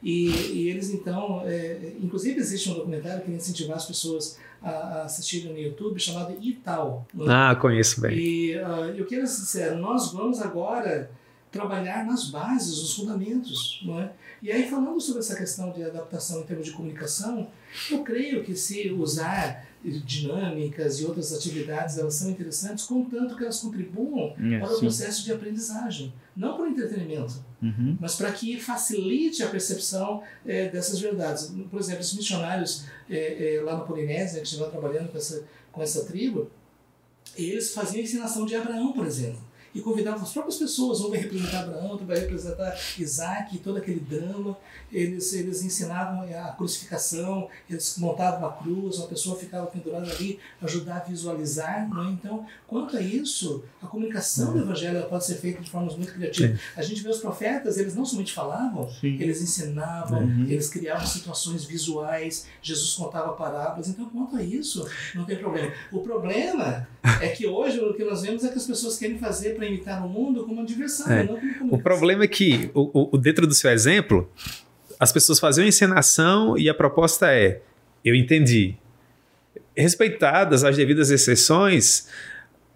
E, e eles então, é, inclusive existe um documentário que incentivar as pessoas a, a assistirem no YouTube chamado Ital. né? Ah, conheço bem. E, e o que eles disseram? Nós vamos agora trabalhar nas bases, os fundamentos. Não é? E aí, falando sobre essa questão de adaptação em termos de comunicação, eu creio que se usar dinâmicas e outras atividades, elas são interessantes, contanto que elas contribuam É, para o sim. processo de aprendizagem. Não para o entretenimento, Uhum. mas para que facilite a percepção eh, dessas verdades. Por exemplo, os missionários eh, eh, lá na Polinésia, que estiveram trabalhando com essa, com essa tribo, eles faziam a ensinação de Abraão, por exemplo. E convidavam as próprias pessoas, um vai representar Abraão, outro vai representar Isaac, todo aquele drama. Eles, eles ensinavam a crucificação, eles montavam a cruz, uma pessoa ficava pendurada ali, ajudar a visualizar. Não é? Então, quanto a isso, a comunicação do evangelho pode ser feita de formas muito criativas. A gente vê os profetas, eles não somente falavam, Sim. eles ensinavam, Uhum. eles criavam situações visuais, Jesus contava parábolas. Então, quanto a isso, não tem problema. O problema é que hoje o que nós vemos é que as pessoas querem fazer para imitar o mundo como uma diversão, É. não como O problema é que, o, o- dentro do seu exemplo, as pessoas faziam encenação e a proposta é: eu entendi. Respeitadas as devidas exceções,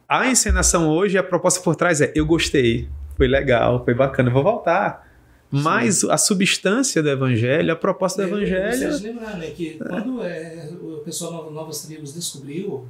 a encenação hoje, a proposta por trás é: eu gostei, foi legal, foi bacana, eu vou voltar. Mas a substância do evangelho, a proposta do É, evangelho. Vocês lembrar, né, que quando é, o pessoal Nova- Novas Tribos descobriu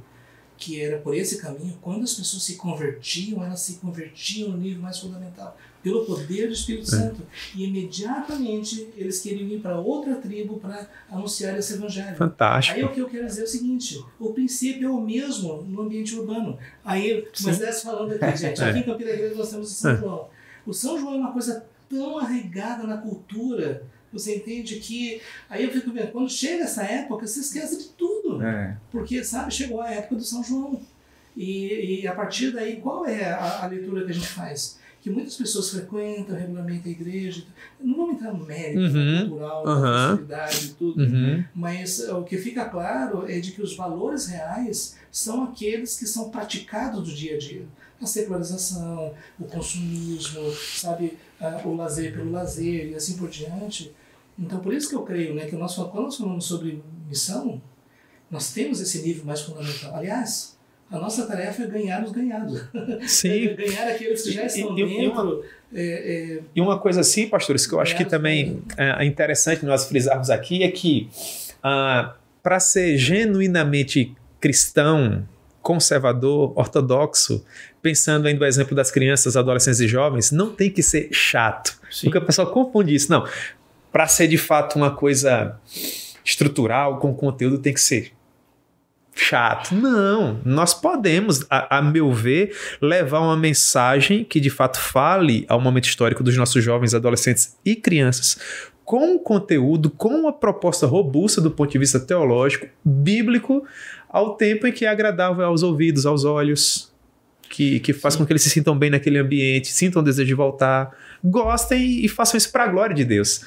que era por esse caminho, quando as pessoas se convertiam, elas se convertiam no nível mais fundamental, pelo poder do Espírito É. Santo. E imediatamente eles queriam ir para outra tribo para anunciar esse evangelho. Aí Fantástico. o que eu quero dizer é o seguinte: o princípio é o mesmo no ambiente urbano. Aí, Moisés falando aqui, gente, aqui em Campina Grande nós temos o São É. João. O São João é uma coisa tão arraigada na cultura. Você entende que. Aí eu fico vendo, quando chega essa época, você esquece de tudo. É. Porque, sabe, chegou a época do São João. E, e a partir daí, qual é a, a leitura que a gente faz? Que muitas pessoas frequentam regularmente a igreja. Não vamos entrar no mérito Uhum. cultural, Uhum. da festividade e tudo. Uhum. Mas eh, o que fica claro é de que os valores reais são aqueles que são praticados do dia a dia. A secularização, o consumismo, sabe, o lazer pelo lazer e assim por diante. Então, por isso que eu creio né, que nós, quando nós falamos sobre missão, nós temos esse nível mais fundamental. Aliás, a nossa tarefa é ganhar os ganhados. Sim. ganhar aqueles que já estão E- e- e uma- dentro. é, é, E uma coisa assim, pastores, que eu acho que também é interessante nós frisarmos aqui é que para ser genuinamente cristão, conservador, ortodoxo, pensando ainda no exemplo das crianças, adolescentes e jovens, não tem que ser chato. Sim. Porque o pessoal confunde isso. Não. Para ser de fato uma coisa estrutural, com conteúdo, tem que ser chato. Não. Nós podemos, a, a meu ver, levar uma mensagem que de fato fale ao momento histórico dos nossos jovens, adolescentes e crianças, com um conteúdo, com uma proposta robusta do ponto de vista teológico, bíblico, ao tempo em que é agradável aos ouvidos, aos olhos, que, que faz com que eles se sintam bem naquele ambiente, sintam o desejo de voltar, gostem e façam isso para a glória de Deus.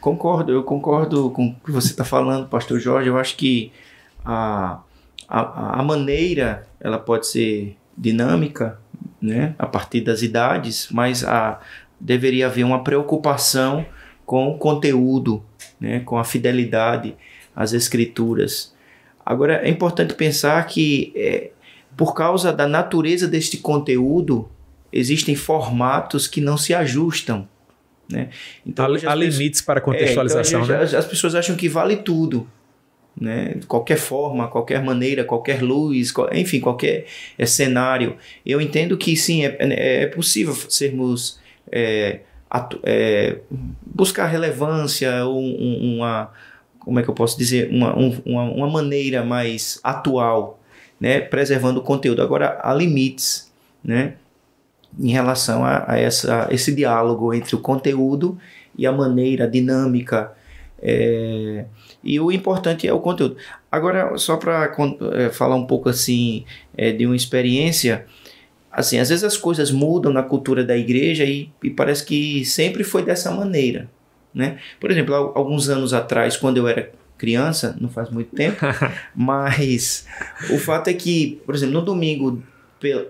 Concordo, eu concordo com o que você está falando, Pastor Jorge. Eu acho que a, a, a maneira ela pode ser dinâmica, né, a partir das idades, mas a, deveria haver uma preocupação com o conteúdo, né, com a fidelidade às escrituras. Agora é importante pensar que é, por causa da natureza deste conteúdo existem formatos que não se ajustam. Né? Há, as há pessoas- limites para contextualização, é, então, né? as, as pessoas acham que vale tudo. Né? De qualquer forma, qualquer maneira, qualquer luz, qual- enfim, qualquer é, cenário. Eu entendo que sim, é, é- é possível sermos. atu- é, buscar relevância, um- um- uma. Como é que eu posso dizer? Uma, um- uma, uma maneira mais atual, né? preservando o conteúdo. Agora, há limites, né? em relação a, a essa, esse diálogo entre o conteúdo e a maneira, a dinâmica. É, e o importante é o conteúdo. Agora, só para é, falar um pouco assim é, de uma experiência, assim, às vezes as coisas mudam na cultura da igreja e, e parece que sempre foi dessa maneira. Né? Por exemplo, alguns anos atrás, quando eu era criança, não faz muito tempo, mas o fato é que, por exemplo, no domingo,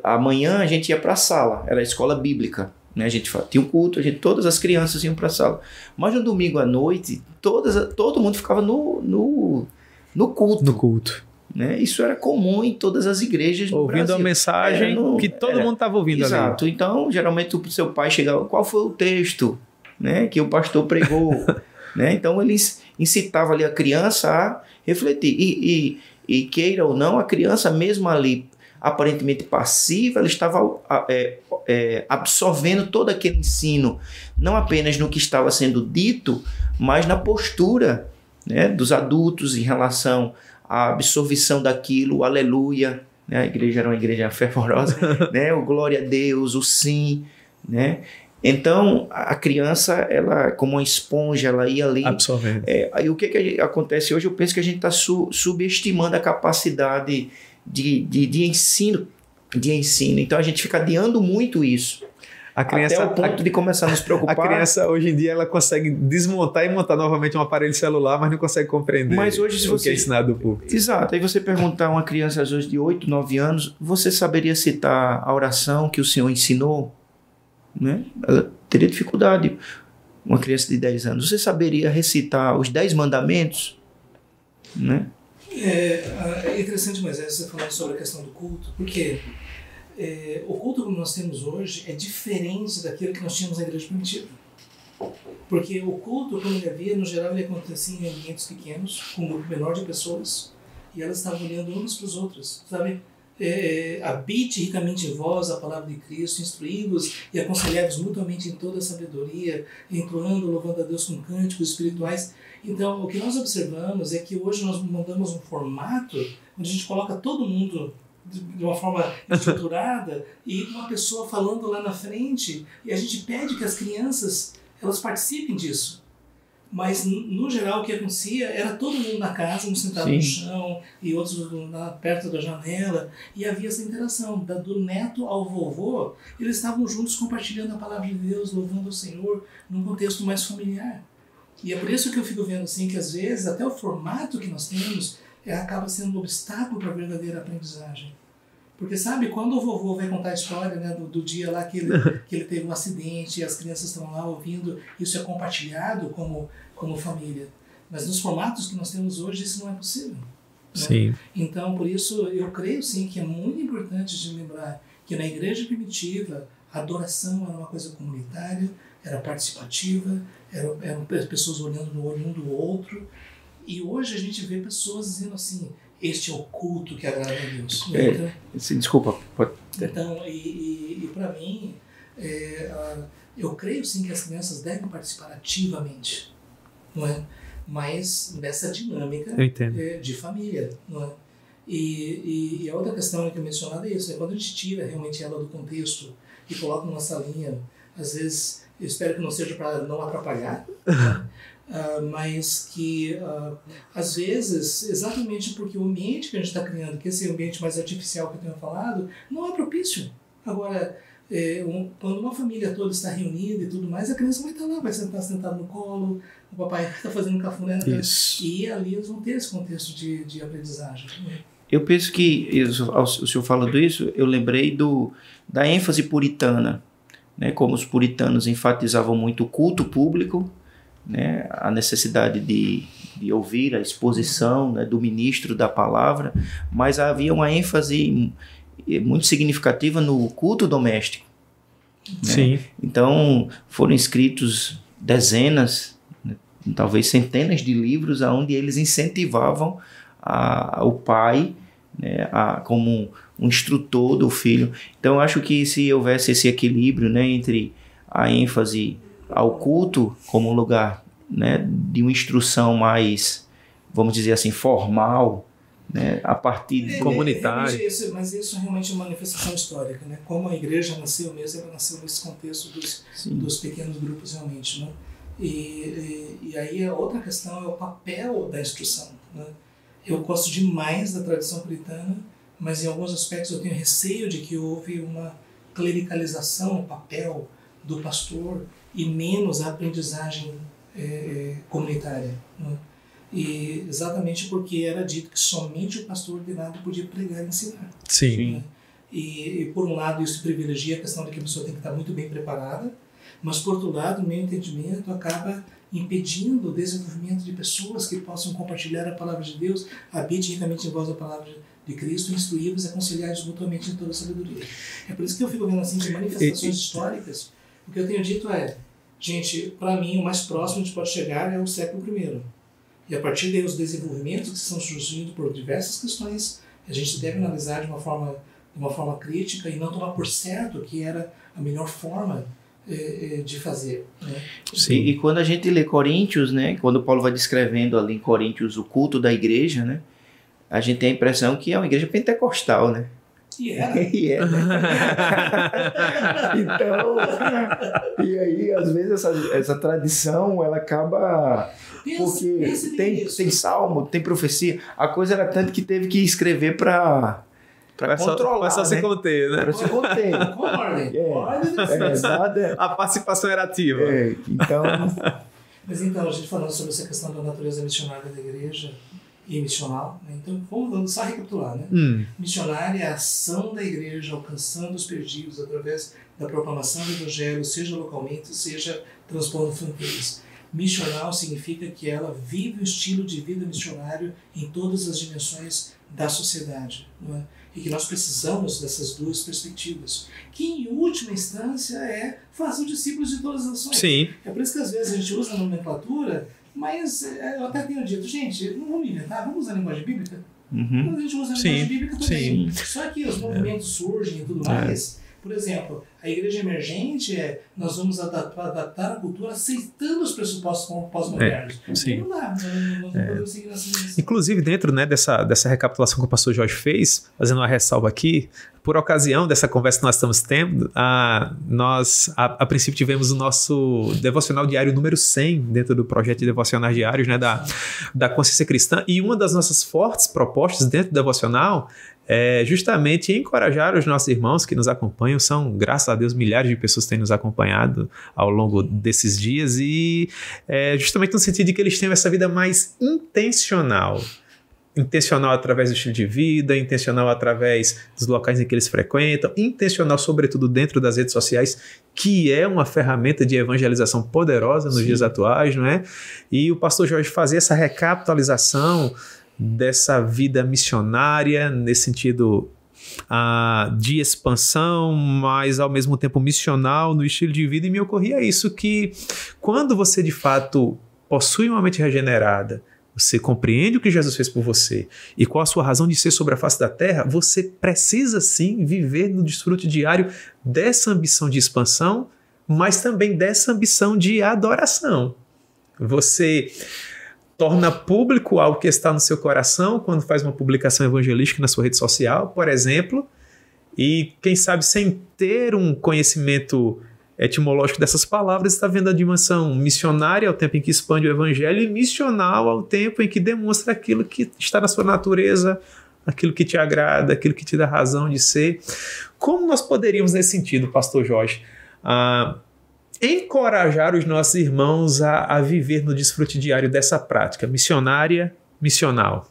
amanhã a gente ia para a sala, era a escola bíblica. Né? A gente tinha um culto, a gente, todas as crianças iam para a sala. Mas no domingo à noite, todas, todo mundo ficava no, no, no culto. No culto. Né? Isso era comum em todas as igrejas Ouvindo a mensagem no, que todo era, mundo estava ouvindo Exato. Ali. Então, geralmente o seu pai chegava, qual foi o texto né, que o pastor pregou? né? Então, ele incitava ali a criança a refletir. E, e, e queira ou não, a criança mesmo ali aparentemente passiva, ela estava é, é, absorvendo todo aquele ensino, não apenas no que estava sendo dito, mas na postura né, dos adultos em relação à absorção daquilo, aleluia. Né, a igreja era uma igreja fervorosa, né, o glória a Deus, o sim. Né? Então, a criança, ela, como uma esponja, ela ia ali. Absorvendo. É, aí o que, que acontece hoje? Eu penso que a gente está su, subestimando a capacidade de, de, de ensino, de ensino. Então a gente fica adiando muito isso. A criança, até o ponto a, de começar a nos preocupar. A criança hoje em dia ela consegue desmontar e montar novamente um aparelho celular, mas não consegue compreender mas hoje, se o você, que é ensinado do público. Exato. Aí você perguntar a uma criança às vezes de 8, 9 anos, você saberia citar a oração que o Senhor ensinou? Né? Ela teria dificuldade. Uma criança de 10 anos. Você saberia recitar os 10 mandamentos? Né? É, é interessante, mas você falando sobre a questão do culto, porque é, o culto que nós temos hoje é diferente daquilo que nós tínhamos na igreja primitiva. Porque o culto, quando ele havia, no geral, ele acontecia em ambientes pequenos, com um grupo menor de pessoas, e elas estavam olhando umas para os outros, sabe? É, habite ricamente em vós a palavra de Cristo, instruí-vos e aconselhai-vos mutuamente em toda a sabedoria, entoando, louvando a Deus com cânticos espirituais. Então, o que nós observamos é que hoje nós montamos um formato onde a gente coloca todo mundo de uma forma estruturada e uma pessoa falando lá na frente e a gente pede que as crianças elas participem disso. Mas, no geral, o que acontecia era todo mundo na casa, um sentado Sim. no chão e outros na, perto da janela, e havia essa interação. Da, do neto ao vovô, eles estavam juntos compartilhando a palavra de Deus, louvando o Senhor, num contexto mais familiar. E é por isso que eu fico vendo assim que às vezes até o formato que nós temos é, acaba sendo um obstáculo para a verdadeira aprendizagem. Porque sabe, quando o vovô vai contar a história né, do, do dia lá que ele, que ele teve um acidente e as crianças estão lá ouvindo, isso é compartilhado como, como família. Mas nos formatos que nós temos hoje, isso não é possível. Né? Sim. Então, por isso, eu creio sim que é muito importante de lembrar que na igreja primitiva, a adoração era uma coisa comunitária, era participativa, eram, eram pessoas olhando no olho um do outro. E hoje a gente vê pessoas dizendo assim: este é o culto que agrada a Deus. É, então, desculpa. Pode... Então, e, e, e para mim, é, eu creio sim que as crianças devem participar ativamente, não é? Mas nessa dinâmica é, de família, não é? E, e, a outra questão que eu mencionava é isso, é quando a gente tira realmente ela do contexto e coloca numa salinha, às vezes eu espero que não seja para não atrapalhar, uh, mas que uh, às vezes, exatamente porque o ambiente que a gente está criando, que esse ambiente mais artificial que eu tenho falado, não é propício. Agora, é, um, quando uma família toda está reunida e tudo mais, a criança vai estar lá, vai estar sentada no colo, o papai está fazendo cafuné, né? e ali eles vão ter esse contexto de, de aprendizagem. Eu penso que, o senhor falando isso, eu lembrei do, da ênfase puritana né, como os puritanos enfatizavam muito o culto público, né, a necessidade de, de ouvir a exposição né, do ministro da palavra, mas havia uma ênfase muito significativa no culto doméstico. Né? Sim. Então foram escritos dezenas, né, talvez centenas de livros onde eles incentivavam a, o pai né, a, como um instrutor do filho. Então, eu acho que se houvesse esse equilíbrio né, entre a ênfase ao culto como um lugar né, de uma instrução mais, vamos dizer assim, formal, né, a partir de é, comunitária. É, isso, mas isso realmente é uma manifestação histórica, né? Como a igreja nasceu mesmo, ela nasceu nesse contexto dos, dos pequenos grupos realmente, né? E, e, e, aí a outra questão é o papel da instrução. Né? Eu gosto demais da tradição puritana, mas em alguns aspectos eu tenho receio de que houve uma clericalização, o papel do pastor e menos a aprendizagem é, comunitária. Né? E exatamente porque era dito que somente o pastor ordenado podia pregar e ensinar. Sim. Né? E, e, por um lado isso privilegia a questão de que a pessoa tem que estar muito bem preparada, mas por outro lado, o meu entendimento acaba impedindo o desenvolvimento de pessoas que possam compartilhar a palavra de Deus, habite ricamente em voz a palavra de Cristo, instruí-los e aconselhar-os mutuamente em toda a sabedoria. É por isso que eu fico vendo assim de manifestações históricas, o que eu tenho dito é, gente, para mim o mais próximo a gente pode chegar é o século I. E a partir daí os desenvolvimentos que estão surgindo por diversas questões, a gente deve analisar de uma forma de uma forma crítica e não tomar por certo que era a melhor forma eh, eh, de fazer. Né? Sim, e quando a gente lê Coríntios, né, quando Paulo vai descrevendo ali em Coríntios o culto da igreja, né, a gente tem a impressão que é uma igreja pentecostal, né? E era. e é, né? então, e aí, às vezes, essa, essa tradição, ela acaba... Porque tem, tem salmo, tem profecia. A coisa era tanto que teve que escrever para para controlar. Mas só né? se conter, né? Para se conter. Com ordem. É, é, A participação era ativa. é, então, Mas então, a gente falando sobre essa questão da natureza missionária da igreja e missional, né? então vamos, vamos só recapitular, né? Hum, Missionária é a ação da igreja alcançando os perdidos através da proclamação do evangelho, seja localmente, seja transpondo fronteiras. Missional significa que ela vive o estilo de vida missionário em todas as dimensões da sociedade. Não é? E que nós precisamos dessas duas perspectivas. Que, em última instância, é façam discípulos de todas as nações. sim. É por isso que às vezes a gente usa a nomenclatura, mas é, eu até tenho dito, gente, não vamos inventar, vamos usar a linguagem bíblica. uhum, Mas a gente usa a Sim, linguagem bíblica também. sim. Só que os movimentos surgem e tudo mais. Por exemplo, a igreja emergente é nós vamos adaptar, adaptar a cultura aceitando os pressupostos pós-modernos. sim. Não dá, não, não podemos seguir nessa direção. Inclusive, dentro né, dessa, dessa recapitulação que o pastor Jorge fez, fazendo uma ressalva aqui, por ocasião dessa conversa que nós estamos tendo, a, nós, a, a princípio, tivemos o nosso devocional diário número 100 dentro do projeto de devocionais diários né, da, da consciência cristã, e uma das nossas fortes propostas dentro do devocional é justamente encorajar os nossos irmãos que nos acompanham. São, graças a Deus, milhares de pessoas que têm nos acompanhado ao longo desses dias, e é, justamente no sentido de que eles tenham essa vida mais intencional intencional através do estilo de vida, intencional através dos locais em que eles frequentam, intencional sobretudo dentro das redes sociais, que é uma ferramenta de evangelização poderosa nos Sim. dias atuais, não é? E o pastor Jorge fazia essa recapitalização dessa vida missionária nesse sentido ah, de expansão, mas ao mesmo tempo missional no estilo de vida, e me ocorria isso que quando você de fato possui uma mente regenerada, você compreende o que Jesus fez por você e qual a sua razão de ser sobre a face da terra, você precisa sim viver no desfrute diário dessa ambição de expansão, mas também dessa ambição de adoração. Você torna público algo que está no seu coração quando faz uma publicação evangelística na sua rede social, por exemplo, e quem sabe sem ter um conhecimento etimológico dessas palavras, está vendo a dimensão missionária ao tempo em que expande o evangelho e missional ao tempo em que demonstra aquilo que está na sua natureza, aquilo que te agrada, aquilo que te dá razão de ser. Como nós poderíamos, nesse sentido, Pastor Jorge, ah, encorajar os nossos irmãos a, a viver no desfrute diário dessa prática missionária, missional?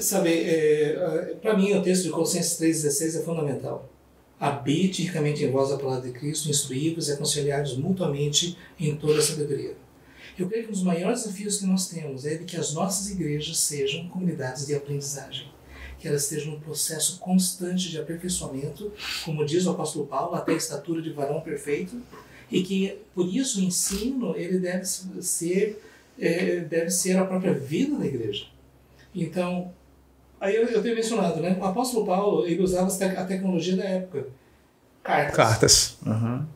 Sabe, é, para mim o texto de Colossenses 3,16 é fundamental. Habite ricamente em vós a palavra de Cristo, instruí-vos e aconselhai-vos mutuamente em toda a sabedoria. Eu creio que um dos maiores desafios que nós temos é de que as nossas igrejas sejam comunidades de aprendizagem, que elas estejam num processo constante de aperfeiçoamento, como diz o apóstolo Paulo, até a estatura de varão perfeito, e que por isso o ensino ele deve ser é, deve ser a própria vida da igreja. Então, aí eu, eu tenho mencionado, né? O apóstolo Paulo ele usava a tecnologia da época, cartas. Cartas. uhum.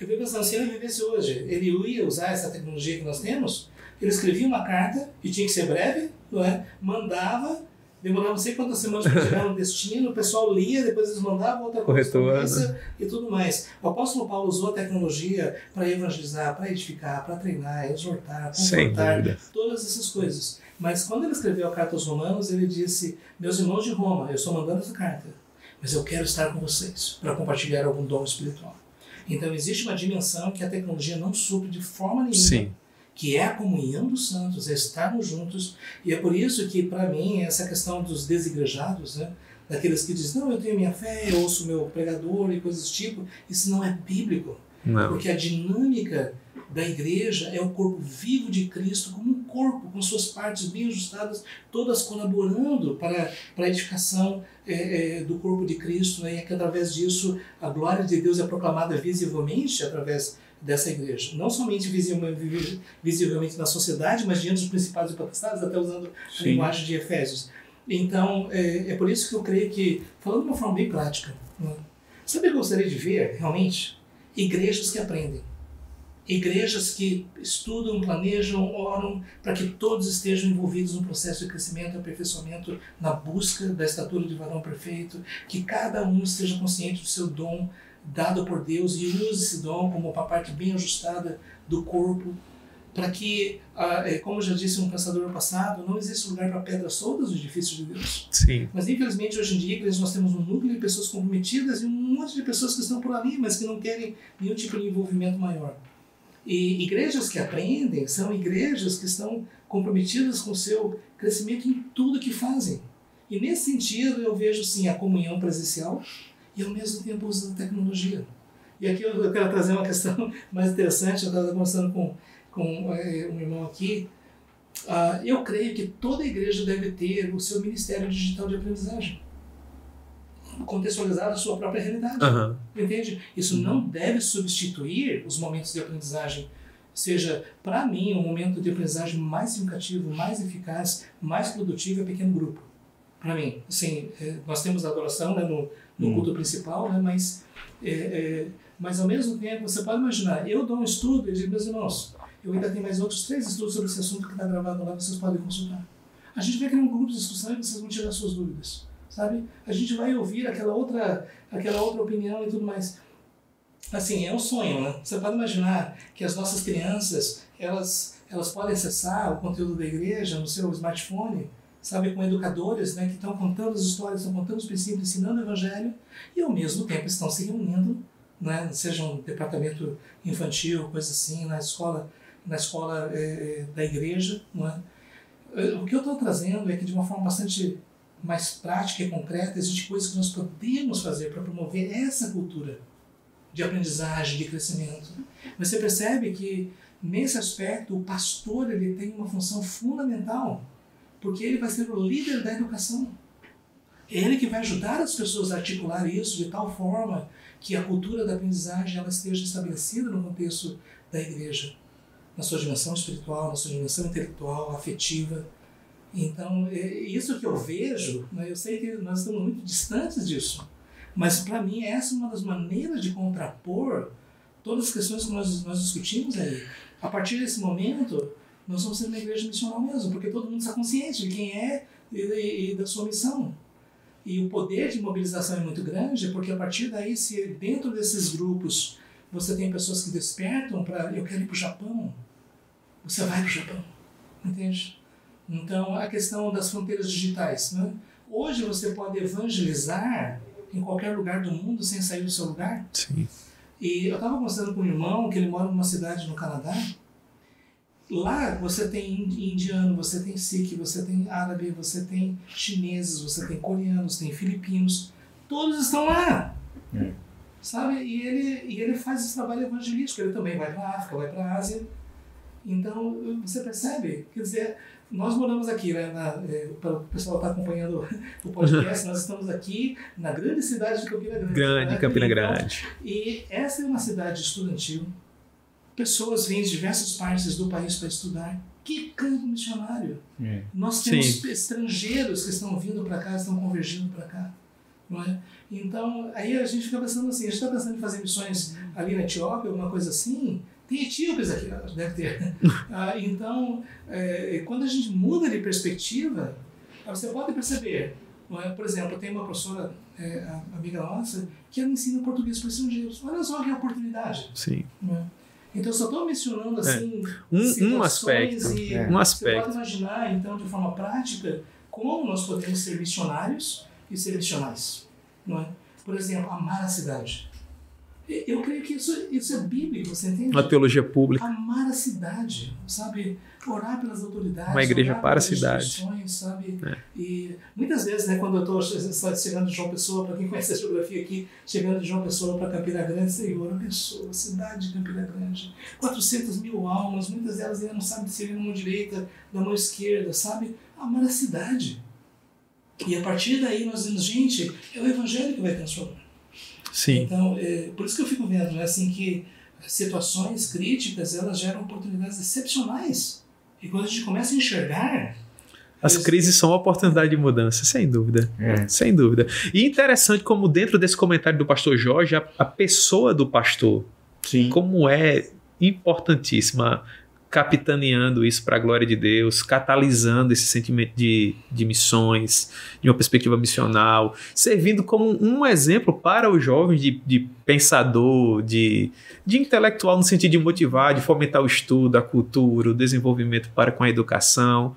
Eu fico pensando, se ele vivesse hoje, ele ia usar essa tecnologia que nós temos? Ele escrevia uma carta, e tinha que ser breve, não é? mandava, demorava não sei quantas semanas para chegar no destino, o pessoal lia, depois eles mandavam outra correspondência e tudo mais. O apóstolo Paulo usou a tecnologia para evangelizar, para edificar, para treinar, exortar, confortar, todas essas coisas. Mas quando ele escreveu a carta aos Romanos, ele disse: Meus irmãos de Roma, eu estou mandando essa carta, mas eu quero estar com vocês para compartilhar algum dom espiritual. Então existe uma dimensão que a tecnologia não supre de forma nenhuma. Sim que é a comunhão dos santos, é estarmos juntos. E é por isso que, para mim, essa questão dos desigrejados, né, daqueles que dizem, não, eu tenho minha fé, eu ouço meu pregador e coisas do tipo, isso não é bíblico. Não. Porque a dinâmica da igreja é o corpo vivo de Cristo como um corpo, com suas partes bem ajustadas, todas colaborando para, para a edificação é, é, do corpo de Cristo, né? e é que através disso a glória de Deus é proclamada visivelmente através dessa igreja. Não somente visivelmente na sociedade, mas diante dos principados e potestades, até usando Sim. a linguagem de Efésios. Então, é, é, por isso que eu creio que, falando de uma forma bem prática, né? sabe o que eu gostaria de ver, realmente? Igrejas que aprendem. Igrejas que estudam, planejam, oram para que todos estejam envolvidos no processo de crescimento e aperfeiçoamento na busca da estatura de varão perfeito, que cada um esteja consciente do seu dom, dado por Deus e use esse dom como uma parte bem ajustada do corpo, para que, ah, é, como já disse um pensador passado, não existe lugar para pedras soltas no edifício de Deus. Sim. Mas infelizmente hoje em dia nós temos um núcleo de pessoas comprometidas e um monte de pessoas que estão por ali, mas que não querem nenhum tipo de envolvimento maior. E igrejas que aprendem são igrejas que estão comprometidas com o seu crescimento em tudo que fazem. E nesse sentido eu vejo sim a comunhão presencial, e ao mesmo tempo usa da tecnologia. E aqui eu quero trazer uma questão mais interessante, eu estava conversando com, com é, um irmão aqui, uh, eu creio que toda igreja deve ter o seu ministério digital de aprendizagem, contextualizado à sua própria realidade, uhum. entende? Isso não deve substituir os momentos de aprendizagem seja, para mim, o momento de aprendizagem mais significativo, mais eficaz, mais produtivo é pequeno grupo. Para mim, assim, é, nós temos a adoração né, no, no hum. culto principal, né? mas, é, é, mas ao mesmo tempo, você pode imaginar, eu dou um estudo e digo, meus irmãos, eu ainda tenho mais outros três estudos sobre esse assunto que está gravado lá, vocês podem consultar. A gente vai criar um grupo de discussão e vocês vão tirar suas dúvidas, sabe? A gente vai ouvir aquela outra, aquela outra opinião e tudo mais. Assim, é um sonho, né? Você pode imaginar que as nossas crianças, elas, elas podem acessar o conteúdo da igreja no seu smartphone, sabe, com educadores né, que estão contando as histórias, estão contando os princípios, ensinando o evangelho e ao mesmo tempo estão se reunindo, né, seja um departamento infantil, coisa assim, na escola, na escola é, da igreja. Não é? O que eu estou trazendo é que de uma forma bastante mais prática e concreta, existem coisas que nós podemos fazer para promover essa cultura de aprendizagem, de crescimento. Você percebe que nesse aspecto o pastor ele tem uma função fundamental porque ele vai ser o líder da educação. É ele que vai ajudar as pessoas a articular isso de tal forma que a cultura da aprendizagem ela esteja estabelecida no contexto da igreja, na sua dimensão espiritual, na sua dimensão intelectual, afetiva. Então, é isso que eu vejo, né, eu sei que nós estamos muito distantes disso, mas para mim essa é uma das maneiras de contrapor todas as questões que nós, nós discutimos aí. A partir desse momento, nós vamos ser uma igreja missional mesmo, porque todo mundo está consciente de quem é e, e, e, da sua missão. E o poder de mobilização é muito grande, porque a partir daí, se dentro desses grupos você tem pessoas que despertam para eu quero ir para o Japão, você vai para o Japão, entende? Então, a questão das fronteiras digitais. Né? Hoje você pode evangelizar em qualquer lugar do mundo sem sair do seu lugar. Sim. E eu estava conversando com um irmão que ele mora numa cidade no Canadá Lá você tem indiano, você tem sikh, você tem árabe, você tem chineses, você tem coreanos, tem filipinos, todos estão lá. É. Sabe? E ele, e ele faz esse trabalho evangelístico, ele também vai para a África, vai para a Ásia. Então, você percebe? Quer dizer, nós moramos aqui, né, na, é, para o pessoal estar tá acompanhando o podcast, nós estamos aqui na grande cidade de Campina Grande. Grande, né? Campina então, Grande. E essa é uma cidade estudantil, Pessoas vêm de diversas partes do país para estudar. Que campo missionário! É. Nós temos Sim. estrangeiros que estão vindo para cá, estão convergindo para cá. Não é? Então, aí a gente fica pensando assim, a gente está pensando em fazer missões ali na Etiópia, alguma coisa assim, tem etíopes aqui, deve ter. ah, então, é, quando a gente muda de perspectiva, Você pode perceber, é? por exemplo, tem uma professora, é, amiga nossa, que ela ensina português para estrangeiros. Olha só que oportunidade. Sim. É? Então, só estou mencionando assim é. um, um aspecto. E é. Um aspecto. Você pode imaginar, então, de forma prática, como nós podemos ser missionários e ser missionais. Não é? Por exemplo, amar a cidade. Eu creio que isso, isso é bíblico, você entende? Uma teologia pública. Amar a cidade, sabe? Orar pelas autoridades. Uma igreja para a cidade. Sabe? É. E muitas vezes, né, quando eu estou chegando de João Pessoa, para quem conhece a geografia aqui, chegando de João Pessoa para Campina Grande, Senhor, abençoa a cidade de Campina Grande. 400 mil almas, muitas delas ainda não sabem se na mão direita, da mão esquerda, sabe? Amar a cidade. E a partir daí nós dizemos, gente, é o evangelho que vai transformar. Sim. Então, é, por isso que eu fico vendo, né, assim, que situações críticas, elas geram oportunidades excepcionais. E quando a gente começa a enxergar... As eles... crises são uma oportunidade de mudança, sem dúvida. É. Sem dúvida. E interessante como dentro desse comentário do pastor Jorge, a, a pessoa do pastor, Sim. como é importantíssima capitaneando isso para a glória de Deus, catalisando esse sentimento de, de missões, de uma perspectiva missional, servindo como um exemplo para os jovens de, de pensador, de, de intelectual no sentido de motivar, de fomentar o estudo, a cultura, o desenvolvimento para com a educação.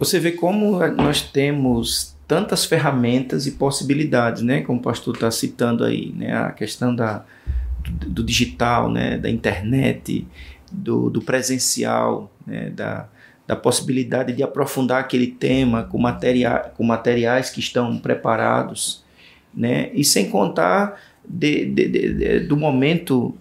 Você vê como nós temos tantas ferramentas e possibilidades, né? Como o pastor está citando aí, né? A questão da, do, do digital, né? Da internet, do, do presencial, né, da, da possibilidade de aprofundar aquele tema com, materia, com materiais que estão preparados, né, e sem contar de, de, de, do momento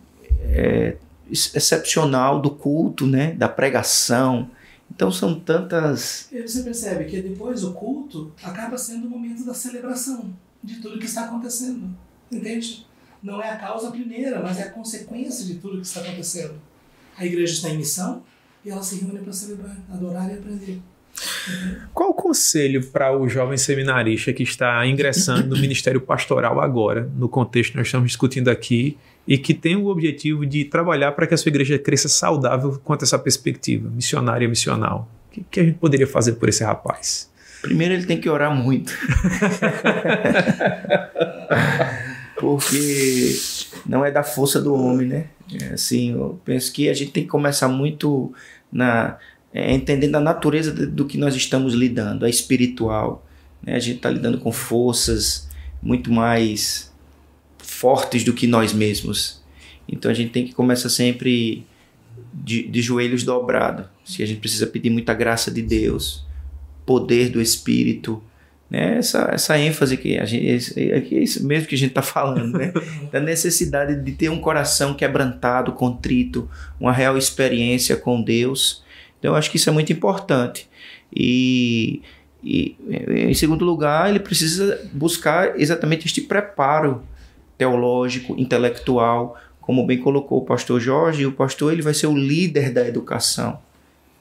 é, excepcional do culto, né, da pregação. Então são tantas. Você percebe que depois o culto acaba sendo o momento da celebração de tudo que está acontecendo. Entende? Não é a causa primeira, mas é a consequência de tudo que está acontecendo. A igreja está em missão e ela se reúne para celebrar, adorar e aprender. Qual o conselho para o jovem seminarista que está ingressando no ministério pastoral agora, no contexto que nós estamos discutindo aqui, e que tem o objetivo de trabalhar para que a sua igreja cresça saudável quanto a essa perspectiva missionária e missional? O que, que a gente poderia fazer por esse rapaz? Primeiro, ele tem que orar muito. Porque não é da força do homem, né? É, assim, eu penso que a gente tem que começar muito na é, entendendo a natureza do que nós estamos lidando, a espiritual. Né? A gente está lidando com forças muito mais fortes do que nós mesmos. Então a gente tem que começar sempre de, de joelhos dobrados. Se a gente precisa pedir muita graça de Deus, poder do Espírito, né? essa, essa ênfase que a gente, é, é isso mesmo que a gente está falando, né? da necessidade de ter um coração quebrantado, contrito, uma real experiência com Deus. Então, eu acho que isso é muito importante. E, e, em segundo lugar, ele precisa buscar exatamente este preparo teológico, intelectual, como bem colocou o pastor Jorge. O pastor ele vai ser o líder da educação,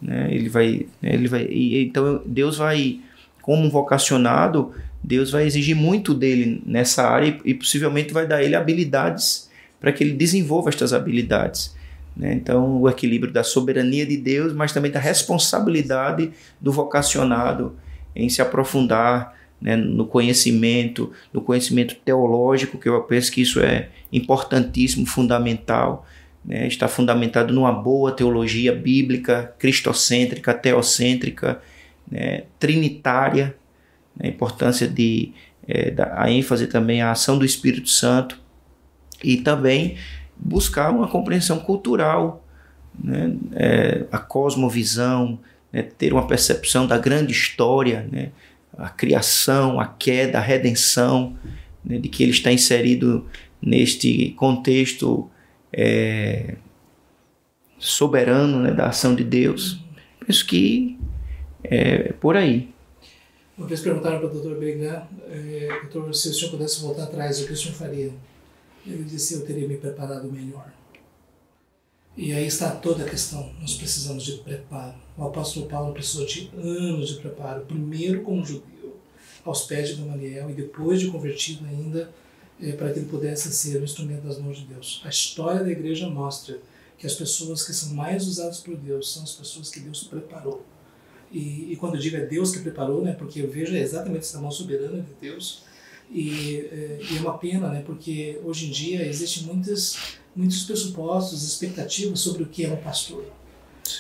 né? Ele vai, ele vai. E, então Deus vai como um vocacionado, Deus vai exigir muito dele nessa área e, e possivelmente vai dar ele habilidades para que ele desenvolva estas habilidades. Né? Então, o equilíbrio da soberania de Deus, mas também da responsabilidade do vocacionado em se aprofundar né, no conhecimento, no conhecimento teológico, que eu penso que isso é importantíssimo, fundamental. Né? Está fundamentado numa boa teologia bíblica, cristocêntrica, teocêntrica, né, trinitária, né, a importância de é, a ênfase também à ação do Espírito Santo e também buscar uma compreensão cultural, né, é, a cosmovisão, né, ter uma percepção da grande história, né, a criação, a queda, a redenção, né, de que ele está inserido neste contexto é, soberano né, da ação de Deus. Penso que é por aí. Uma vez perguntaram para o doutor Brigham, é, doutor, se o senhor pudesse voltar atrás, o que o senhor faria? Ele disse, eu teria me preparado melhor. E aí está toda a questão. Nós precisamos de preparo. O apóstolo Paulo precisou de anos de preparo. Primeiro como judeu, aos pés de Gamaliel, e depois de convertido ainda, é, para que ele pudesse ser um instrumento das mãos de Deus. A história da igreja mostra que as pessoas que são mais usadas por Deus são as pessoas que Deus preparou E, e, quando eu digo é Deus que preparou, né, porque eu vejo exatamente essa mão soberana de Deus. E, é, e é uma pena, né, porque hoje em dia existem muitas, muitos pressupostos, expectativas sobre o que é um pastor.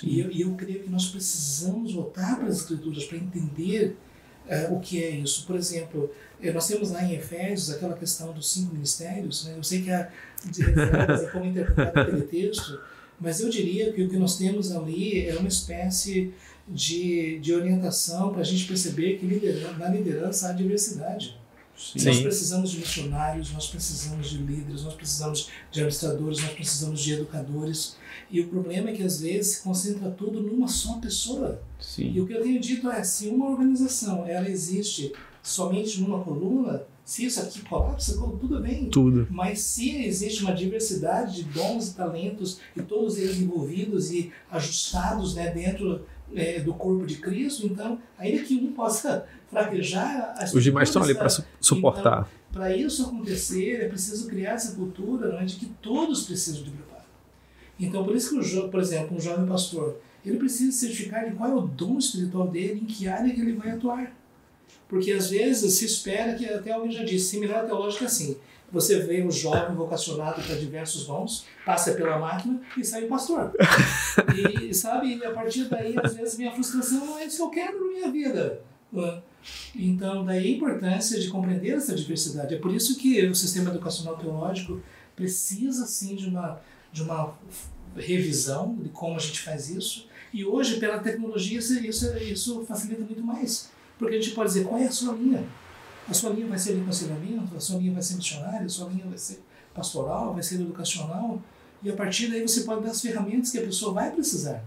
E eu, e eu creio que nós precisamos voltar para as Escrituras para entender uh, o que é isso. Por exemplo, eh, nós temos lá em Efésios aquela questão dos cinco ministérios. Né? Eu sei que há de reservas como interpretar aquele texto, mas eu diria que o que nós temos ali é uma espécie de, de orientação para a gente perceber que liderança, na liderança há diversidade. Sim. Nós precisamos de missionários, nós precisamos de líderes, nós precisamos de administradores, nós precisamos de educadores. E o problema é que às vezes se concentra tudo numa só pessoa. Sim. E o que eu tenho dito é, se uma organização ela existe somente numa coluna, se isso aqui colapsa, tudo bem. Tudo. Mas se existe uma diversidade de dons e talentos e todos eles envolvidos e ajustados né, dentro é, do corpo de Cristo, então, ainda que um possa fraquejar, os demais estão ali para su suportar. Então, para isso acontecer, é preciso criar essa cultura não é, de que todos precisam de preparo. Então, por isso que, o, por exemplo, um jovem pastor, ele precisa certificar de qual é o dom espiritual dele, em que área que ele vai atuar. Porque às vezes se espera que, até alguém já disse, seminário teológico é assim, você vê um jovem vocacionado para diversos dons, passa pela máquina e sai o pastor. e sabe, a partir daí, às vezes, minha frustração não é isso que eu quero na minha vida. Então, daí a importância de compreender essa diversidade. É por isso que o sistema educacional teológico precisa, sim, de uma, de uma revisão de como a gente faz isso. E hoje, pela tecnologia, isso, isso facilita muito mais. Porque a gente pode dizer qual é a sua linha. A sua linha vai ser de aconselhamento, a sua linha vai ser missionária, a sua linha vai ser pastoral, vai ser educacional. E a partir daí você pode dar as ferramentas que a pessoa vai precisar.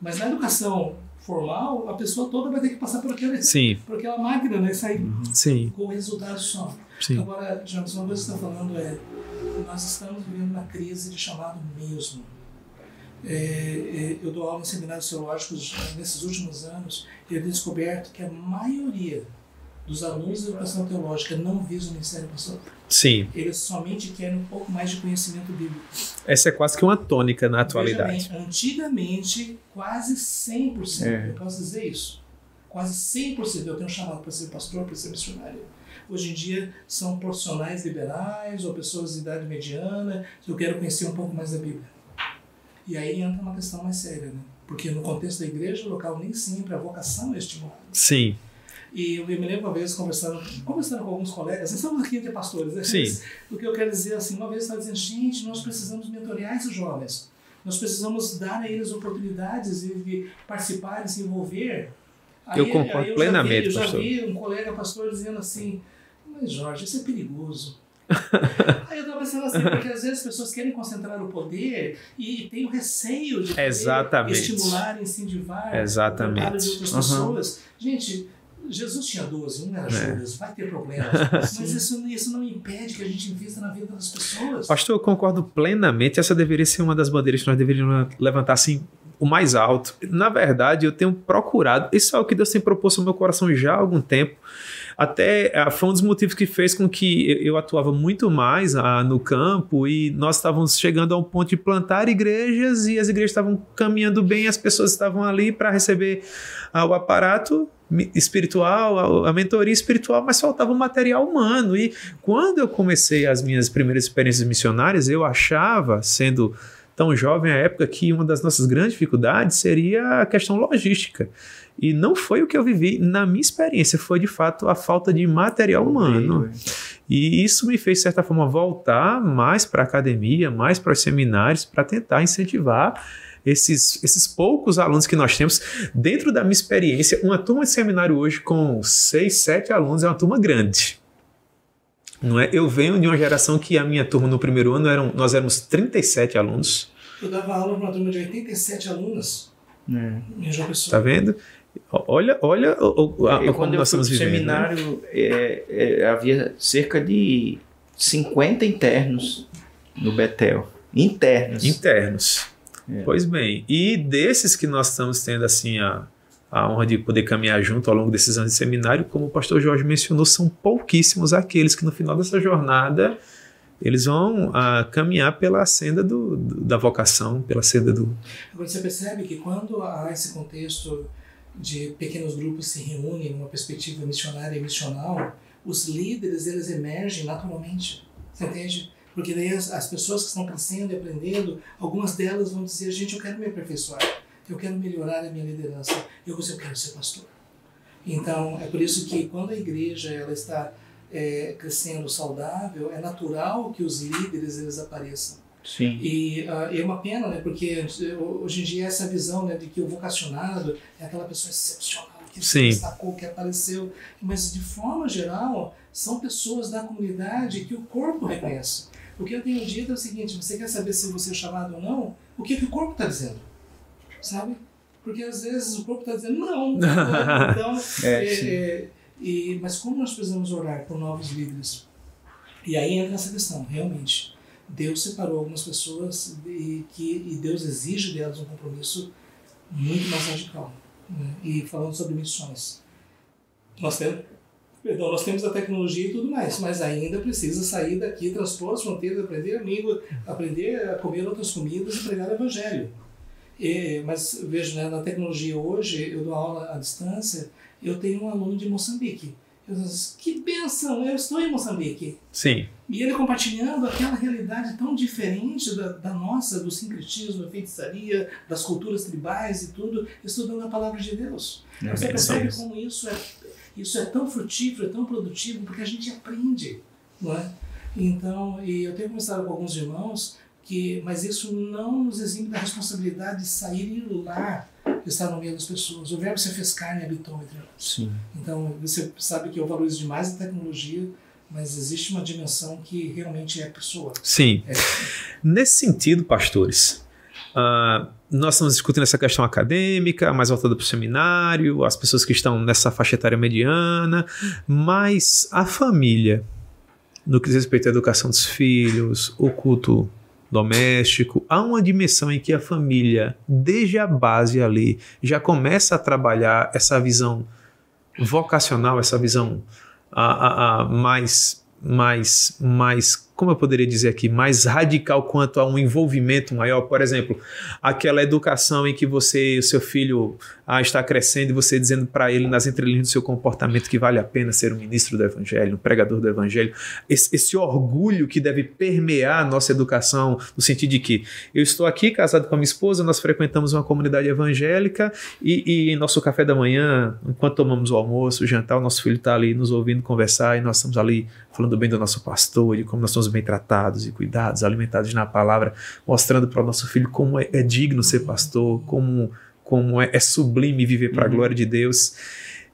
Mas na educação formal, a pessoa toda vai ter que passar por, aquele, Sim. por aquela máquina, né? Sair uhum. Sim. com o resultado só. Sim. Agora, James, uma coisa que você está falando é nós estamos vivendo uma crise de chamado mesmo. É, é, eu dou aula em seminários teológicos nesses últimos anos e eu descoberto que a maioria dos alunos de educação teológica não visam o ministério pastoral. Sim. Eles somente querem um pouco mais de conhecimento bíblico. Essa é quase que uma tônica na atualidade. Bem, antigamente, quase 100%, é. eu posso dizer isso, quase 100% eu tenho chamado para ser pastor, para ser missionário. Hoje em dia são profissionais liberais ou pessoas de idade mediana, eu quero conhecer um pouco mais da Bíblia. E aí entra uma questão mais séria, né? Porque no contexto da igreja local nem sempre a vocação é estimulada. Sim. E eu me lembro uma vez conversando, conversando com alguns colegas, estamos aqui entre pastores, né? Sim. o que eu quero dizer assim, uma vez estava dizendo, gente, nós precisamos mentorear esses jovens. Nós precisamos dar a eles oportunidades de participar, de se envolver. Aí, eu concordo eu plenamente, vi, pastor. Eu já vi um colega pastor dizendo assim, mas Jorge, isso é perigoso. Aí eu estava pensando assim, porque às vezes as pessoas querem concentrar o poder e têm o receio de estimular, incentivar Exatamente. o de outras uhum. pessoas. Gente, Jesus tinha 12, um era é. Judas, vai ter problemas. mas isso, isso não impede que a gente invista na vida das pessoas. Pastor, eu concordo plenamente. Essa deveria ser uma das bandeiras que nós deveríamos levantar assim o mais alto. Na verdade, eu tenho procurado, isso é o que Deus tem proposto ao meu coração já há algum tempo. Até ah, foi um dos motivos que fez com que eu atuava muito mais ah, no campo e nós estávamos chegando a um ponto de plantar igrejas e as igrejas estavam caminhando bem, as pessoas estavam ali para receber ah, o aparato espiritual, a, a mentoria espiritual, mas faltava o material humano. E quando eu comecei as minhas primeiras experiências missionárias, eu achava, sendo tão jovem à época, que uma das nossas grandes dificuldades seria a questão logística. E não foi o que eu vivi na minha experiência, foi de fato a falta de material humano. E isso me fez, de certa forma, voltar mais para a academia, mais para os seminários, para tentar incentivar esses, esses poucos alunos que nós temos. Dentro da minha experiência, uma turma de seminário hoje com seis, sete alunos é uma turma grande. Não é? Eu venho de uma geração que a minha turma no primeiro ano eram, nós éramos 37 alunos. Eu dava aula para uma turma de 87 alunos. É. Tá vendo? Olha, olha o, a, a, como nós estamos vivendo. No né? seminário né? é, é, havia cerca de 50 internos no Betel. Internos. Internos. É. Pois bem, e desses que nós estamos tendo assim a, a honra de poder caminhar junto ao longo desses anos de seminário, como o pastor Jorge mencionou, são pouquíssimos aqueles que no final dessa jornada eles vão a, ah, caminhar pela senda do, do, da vocação, pela senda do. Agora você percebe que quando há esse contexto de pequenos grupos se reúnem numa perspectiva missionária e missional, os líderes eles emergem naturalmente, você entende? Porque daí as, as pessoas que estão crescendo e aprendendo, algumas delas vão dizer, gente, eu quero me aperfeiçoar, eu quero melhorar a minha liderança, eu, eu quero ser pastor. Então, é por isso que quando a igreja ela está é, crescendo saudável, é natural que os líderes eles apareçam. Sim. E uh, é uma pena, né? Porque hoje em dia essa visão né, de que o vocacionado é aquela pessoa excepcional que se destacou, que apareceu, mas de forma geral são pessoas da comunidade que o corpo reconhece. O que eu tenho dito é o seguinte: você quer saber se você é chamado ou não? O que, que o corpo está dizendo? Sabe? Porque às vezes o corpo está dizendo não. então, é, é, é, e, mas como nós precisamos orar por novos líderes? E aí entra essa questão, realmente. Deus separou algumas pessoas e, que, e Deus exige delas um compromisso muito mais radical. Né? E falando sobre missões. Nós temos, perdão, nós temos a tecnologia e tudo mais, mas ainda precisa sair daqui, transpor as fronteiras, aprender a língua, aprender a comer outras comidas e pregar o evangelho. E, mas vejo, né, na tecnologia hoje, eu dou aula à distância, eu tenho um aluno de Moçambique. Eu disse, que benção, eu estou em Moçambique. Sim. E ele compartilhando aquela realidade tão diferente da, da nossa, do sincretismo, da feitiçaria, das culturas tribais e tudo, estudando a palavra de Deus. É, Você percebe como isso é, isso é tão frutífero, é tão produtivo, porque a gente aprende, não é? Então, e eu tenho conversado com alguns irmãos que, mas isso não nos exime da responsabilidade de sair e ir lá estar no meio das pessoas. O verbo se fez carne e habitou entre nós. Sim. Então, você sabe que eu valorizo demais a tecnologia, mas existe uma dimensão que realmente é pessoa. Sim. É. Nesse sentido, pastores, uh, nós estamos discutindo essa questão acadêmica, mais voltada para o seminário, as pessoas que estão nessa faixa etária mediana, mas a família, no que diz respeito à educação dos filhos, o culto doméstico, há uma dimensão em que a família, desde a base ali, já começa a trabalhar essa visão vocacional, essa visão a, a, a mais, mais, mais como eu poderia dizer aqui, mais radical quanto a um envolvimento maior. Por exemplo, aquela educação em que você, o seu filho ah, está crescendo e você dizendo para ele nas entrelinhas do seu comportamento que vale a pena ser um ministro do evangelho, um pregador do evangelho. Esse, esse orgulho que deve permear a nossa educação, no sentido de que eu estou aqui casado com a minha esposa, nós frequentamos uma comunidade evangélica e, e em nosso café da manhã, enquanto tomamos o almoço, o jantar, o nosso filho está ali nos ouvindo conversar e nós estamos ali falando bem do nosso pastor, de como nós somos bem tratados e cuidados, alimentados na palavra, mostrando para o nosso filho como é, é, digno ser pastor, como, como é, é sublime viver para a uhum. glória de Deus.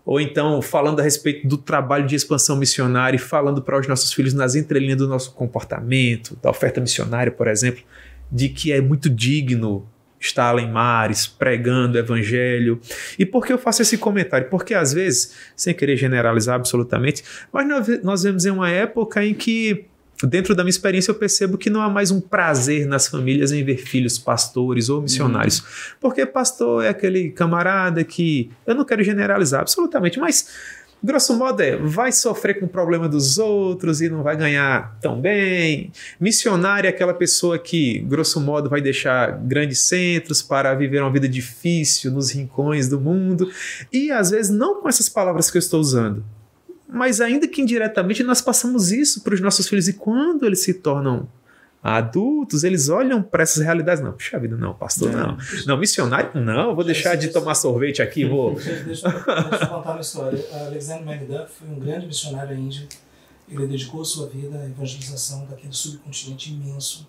Ou então falando a respeito do trabalho de expansão missionária e falando para os nossos filhos nas entrelinhas do nosso comportamento, da oferta missionária, por exemplo, de que é muito digno está além mares, pregando o evangelho. E por que eu faço esse comentário? Porque às vezes, sem querer generalizar absolutamente, mas nós vemos em uma época em que dentro da minha experiência, eu percebo que não há mais um prazer nas famílias em ver filhos pastores ou missionários. Uhum. Porque pastor é aquele camarada que. Eu não quero generalizar absolutamente, mas Grosso modo é, vai sofrer com o problema dos outros e não vai ganhar tão bem. Missionário é aquela pessoa que, grosso modo, vai deixar grandes centros para viver uma vida difícil nos rincões do mundo. E às vezes não com essas palavras que eu estou usando. Mas ainda que indiretamente nós passamos isso para os nossos filhos. E quando eles se tornam adultos, eles olham para essas realidades. Não, puxa vida, não, pastor, não. Não, não missionário, não, vou deixar de tomar sorvete aqui, vou. Deixa, deixa, deixa eu contar uma história. Alexander Macduff foi um grande missionário à Índia. Ele dedicou sua vida à evangelização daquele subcontinente imenso.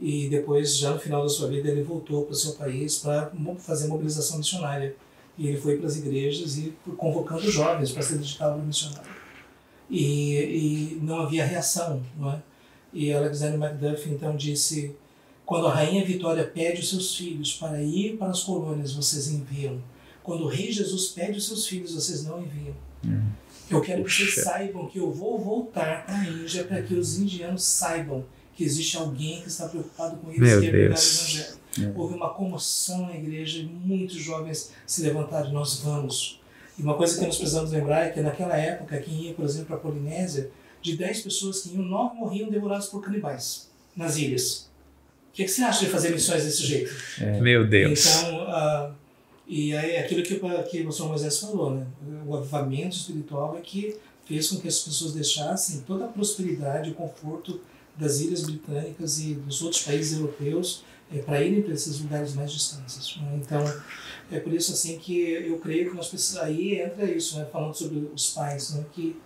E depois, já no final da sua vida, ele voltou para o seu país para fazer mobilização missionária. E ele foi para as igrejas e convocando jovens para se dedicar ao missionário. E, e não havia reação, não é? E Alexander Macduff então disse: Quando a rainha Vitória pede os seus filhos para ir para as colônias, vocês enviam. Quando o rei Jesus pede os seus filhos, vocês não enviam. Hum. Eu quero que vocês saibam que eu vou voltar para a Índia para que os indianos saibam que existe alguém que está preocupado com eles Meu e pregar o evangelho. É. Houve uma comoção na igreja e muitos jovens se levantaram. Nós vamos. E uma coisa que nós precisamos lembrar é que naquela época, quem ia, por exemplo, para a Polinésia, de 10 pessoas que iam, 9 morriam devorados por canibais nas ilhas. O que, é que você acha de fazer missões desse jeito? É. Meu Deus. Então, uh, E aí aquilo que, que o pastor Moisés falou, né? o avivamento espiritual é que fez com que as pessoas deixassem toda a prosperidade e o conforto das ilhas britânicas e dos outros países europeus é, para irem para esses lugares mais distantes. Né? Então, é por isso assim que eu creio que nós precisamos. Aí entra isso, né? falando sobre os pais, né? que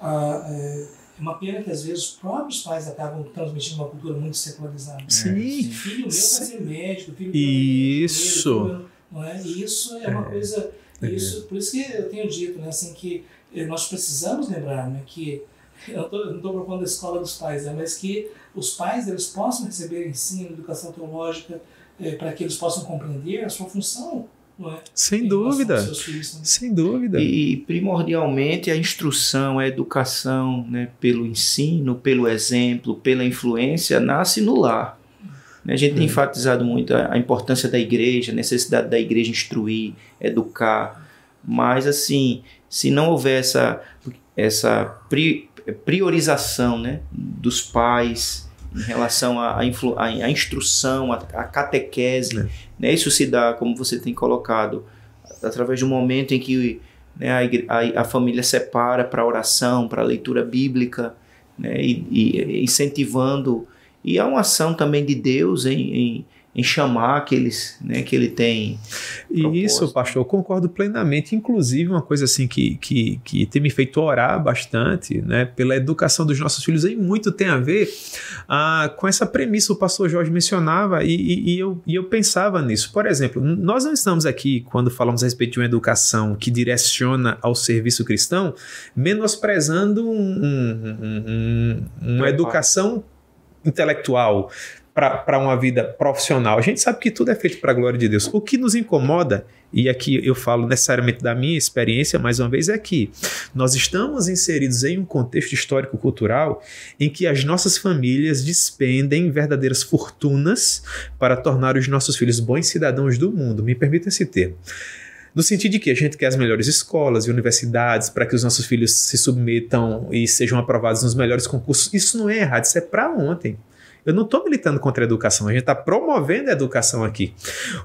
ah, é, é uma pena que às vezes os próprios pais acabam transmitindo uma cultura muito secularizada. Sim. Filho meu vai ser médico, filho meu. Vai ser não é? E isso é uma coisa. Isso, por isso que eu tenho dito né, assim, que nós precisamos lembrar né, que eu tô, não estou propondo a escola dos pais, né, mas que os pais eles possam receber ensino, educação teológica, é, para que eles possam compreender a sua função. Não é? Sem dúvida. Filhos, né? Sem dúvida. E primordialmente a instrução, a educação, né, pelo ensino, pelo exemplo, pela influência, nasce no lar. A gente tem uhum. enfatizado muito a, importância da igreja, a necessidade da igreja instruir, educar, mas assim, se não houver essa, essa pri, priorização né, dos pais em relação à, à, instrução, à, catequese, é. né, isso se dá, como você tem colocado, através de um momento em que né, a, a, família separa para oração, para leitura bíblica, né, e, e incentivando e há uma ação também de Deus em, em, em chamar aqueles né, que ele tem. E isso, pastor, eu concordo plenamente. Inclusive, uma coisa assim que, que, que tem me feito orar bastante né, pela educação dos nossos filhos, aí muito tem a ver ah, com essa premissa o pastor Jorge mencionava e, e, e, eu, e eu pensava nisso. Por exemplo, nós não estamos aqui, quando falamos a respeito de uma educação que direciona ao serviço cristão, menosprezando um, um, um, uma educação intelectual para uma vida profissional. A gente sabe que tudo é feito para a glória de Deus. O que nos incomoda, e aqui eu falo necessariamente da minha experiência, mais uma vez, é que nós estamos inseridos em um contexto histórico-cultural em que as nossas famílias despendem verdadeiras fortunas para tornar os nossos filhos bons cidadãos do mundo. Me permita esse termo. No sentido de que a gente quer as melhores escolas e universidades para que os nossos filhos se submetam e sejam aprovados nos melhores concursos. Isso não é errado, isso é para ontem. Eu não estou militando contra a educação, a gente está promovendo a educação aqui.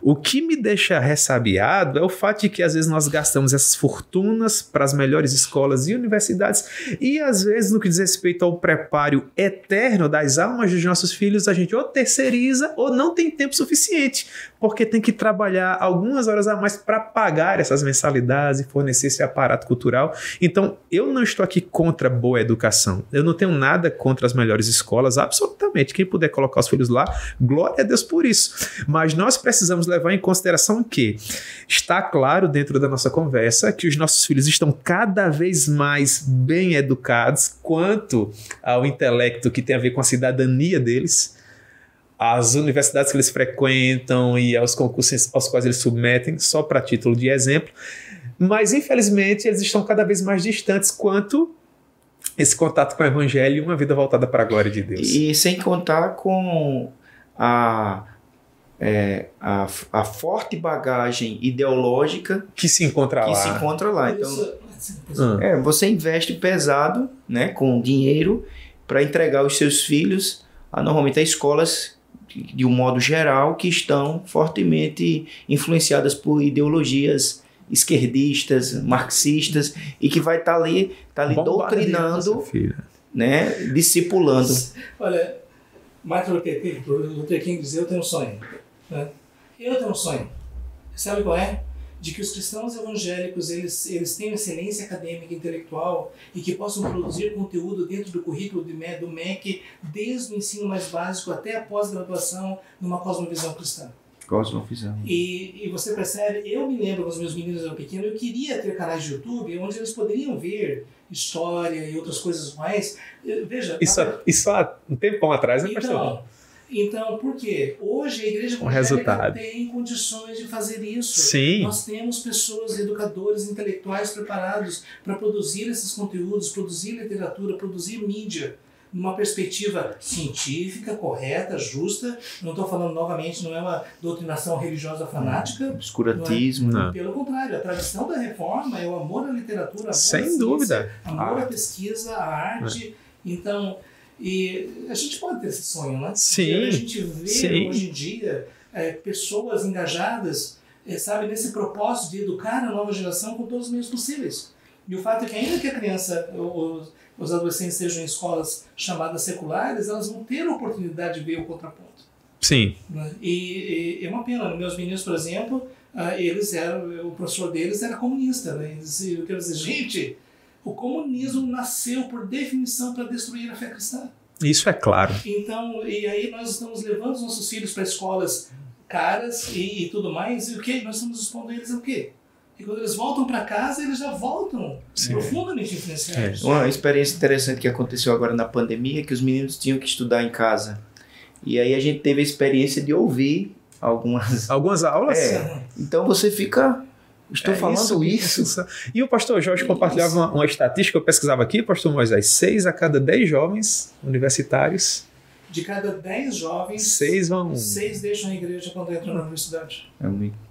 O que me deixa ressabiado é o fato de que às vezes nós gastamos essas fortunas para as melhores escolas e universidades e às vezes no que diz respeito ao preparo eterno das almas dos nossos filhos, a gente ou terceiriza ou não tem tempo suficiente, porque tem que trabalhar algumas horas a mais para pagar essas mensalidades e fornecer esse aparato cultural. Então, eu não estou aqui contra boa educação. Eu não tenho nada contra as melhores escolas, absolutamente. Quem puder colocar os filhos lá, glória a Deus por isso. Mas nós precisamos levar em consideração que está claro dentro da nossa conversa que os nossos filhos estão cada vez mais bem educados quanto ao intelecto que tem a ver com a cidadania deles as universidades que eles frequentam e aos concursos aos quais eles submetem, só para título de exemplo. Mas, infelizmente, eles estão cada vez mais distantes quanto esse contato com o evangelho e uma vida voltada para a glória de Deus. E sem contar com a, é, a, a forte bagagem ideológica que se encontra que lá. se encontra lá. Então, é, você investe pesado, né, com dinheiro para entregar os seus filhos a normalmente a escolas de um modo geral que estão fortemente influenciadas por ideologias esquerdistas, marxistas, e que vai estar tá ali, tá ali doutrinando, né, discipulando. Olha, Martin Luther King dizia, eu tenho um sonho. Né? Eu tenho um sonho. Sabe qual é? De que os cristãos evangélicos eles, eles tenham excelência acadêmica e intelectual e que possam produzir conteúdo dentro do currículo do MEC, desde o ensino mais básico até a pós-graduação numa cosmovisão cristã. Cosmofisão. E, e você percebe, eu me lembro quando os meus meninos eram pequenos, eu queria ter canais de YouTube onde eles poderiam ver história e outras coisas mais. Veja. Isso, a, isso há um tempão atrás, né, então, pastor? Então, por quê? Hoje a igreja um resultado. tem condições de fazer isso. Sim. Nós temos pessoas, educadores, intelectuais preparados para produzir esses conteúdos, produzir literatura, produzir mídia numa perspectiva científica, correta, justa. Não estou falando novamente, não é uma doutrinação religiosa fanática. Obscurantismo, não é? não. Pelo contrário, a tradição da reforma é o amor à literatura, amor Sem à ciência, dúvida. amor à pesquisa, à arte. É. Então, e a gente pode ter esse sonho, né? Sim. E a gente vê Sim. hoje em dia é, pessoas engajadas é, sabe, nesse propósito de educar a nova geração com todos os meios possíveis. E o fato é que ainda que a criança, os adolescentes sejam em escolas chamadas seculares, elas vão ter a oportunidade de ver o contraponto. Sim. Né? E, e é uma pena. Meus meninos, por exemplo, uh, eles eram, o professor deles era comunista. Né? Eles, eu quero dizer, gente, o comunismo nasceu por definição para destruir a fé cristã. Isso é claro. Então, e aí nós estamos levando os nossos filhos para escolas caras e, e, tudo mais, e o que? Nós estamos expondo eles a quê? E quando eles voltam para casa, eles já voltam Sim. profundamente influenciados. É. Uma experiência interessante que aconteceu agora na pandemia é que os meninos tinham que estudar em casa. E aí a gente teve a experiência de ouvir algumas algumas aulas. É. Então você fica Estou é falando isso, isso. E o pastor Jorge compartilhava uma, uma, estatística, eu pesquisava aqui, pastor Moisés, seis a cada dez jovens universitários. De cada dez jovens, seis vão. Seis deixam a igreja quando entram na universidade. É muito.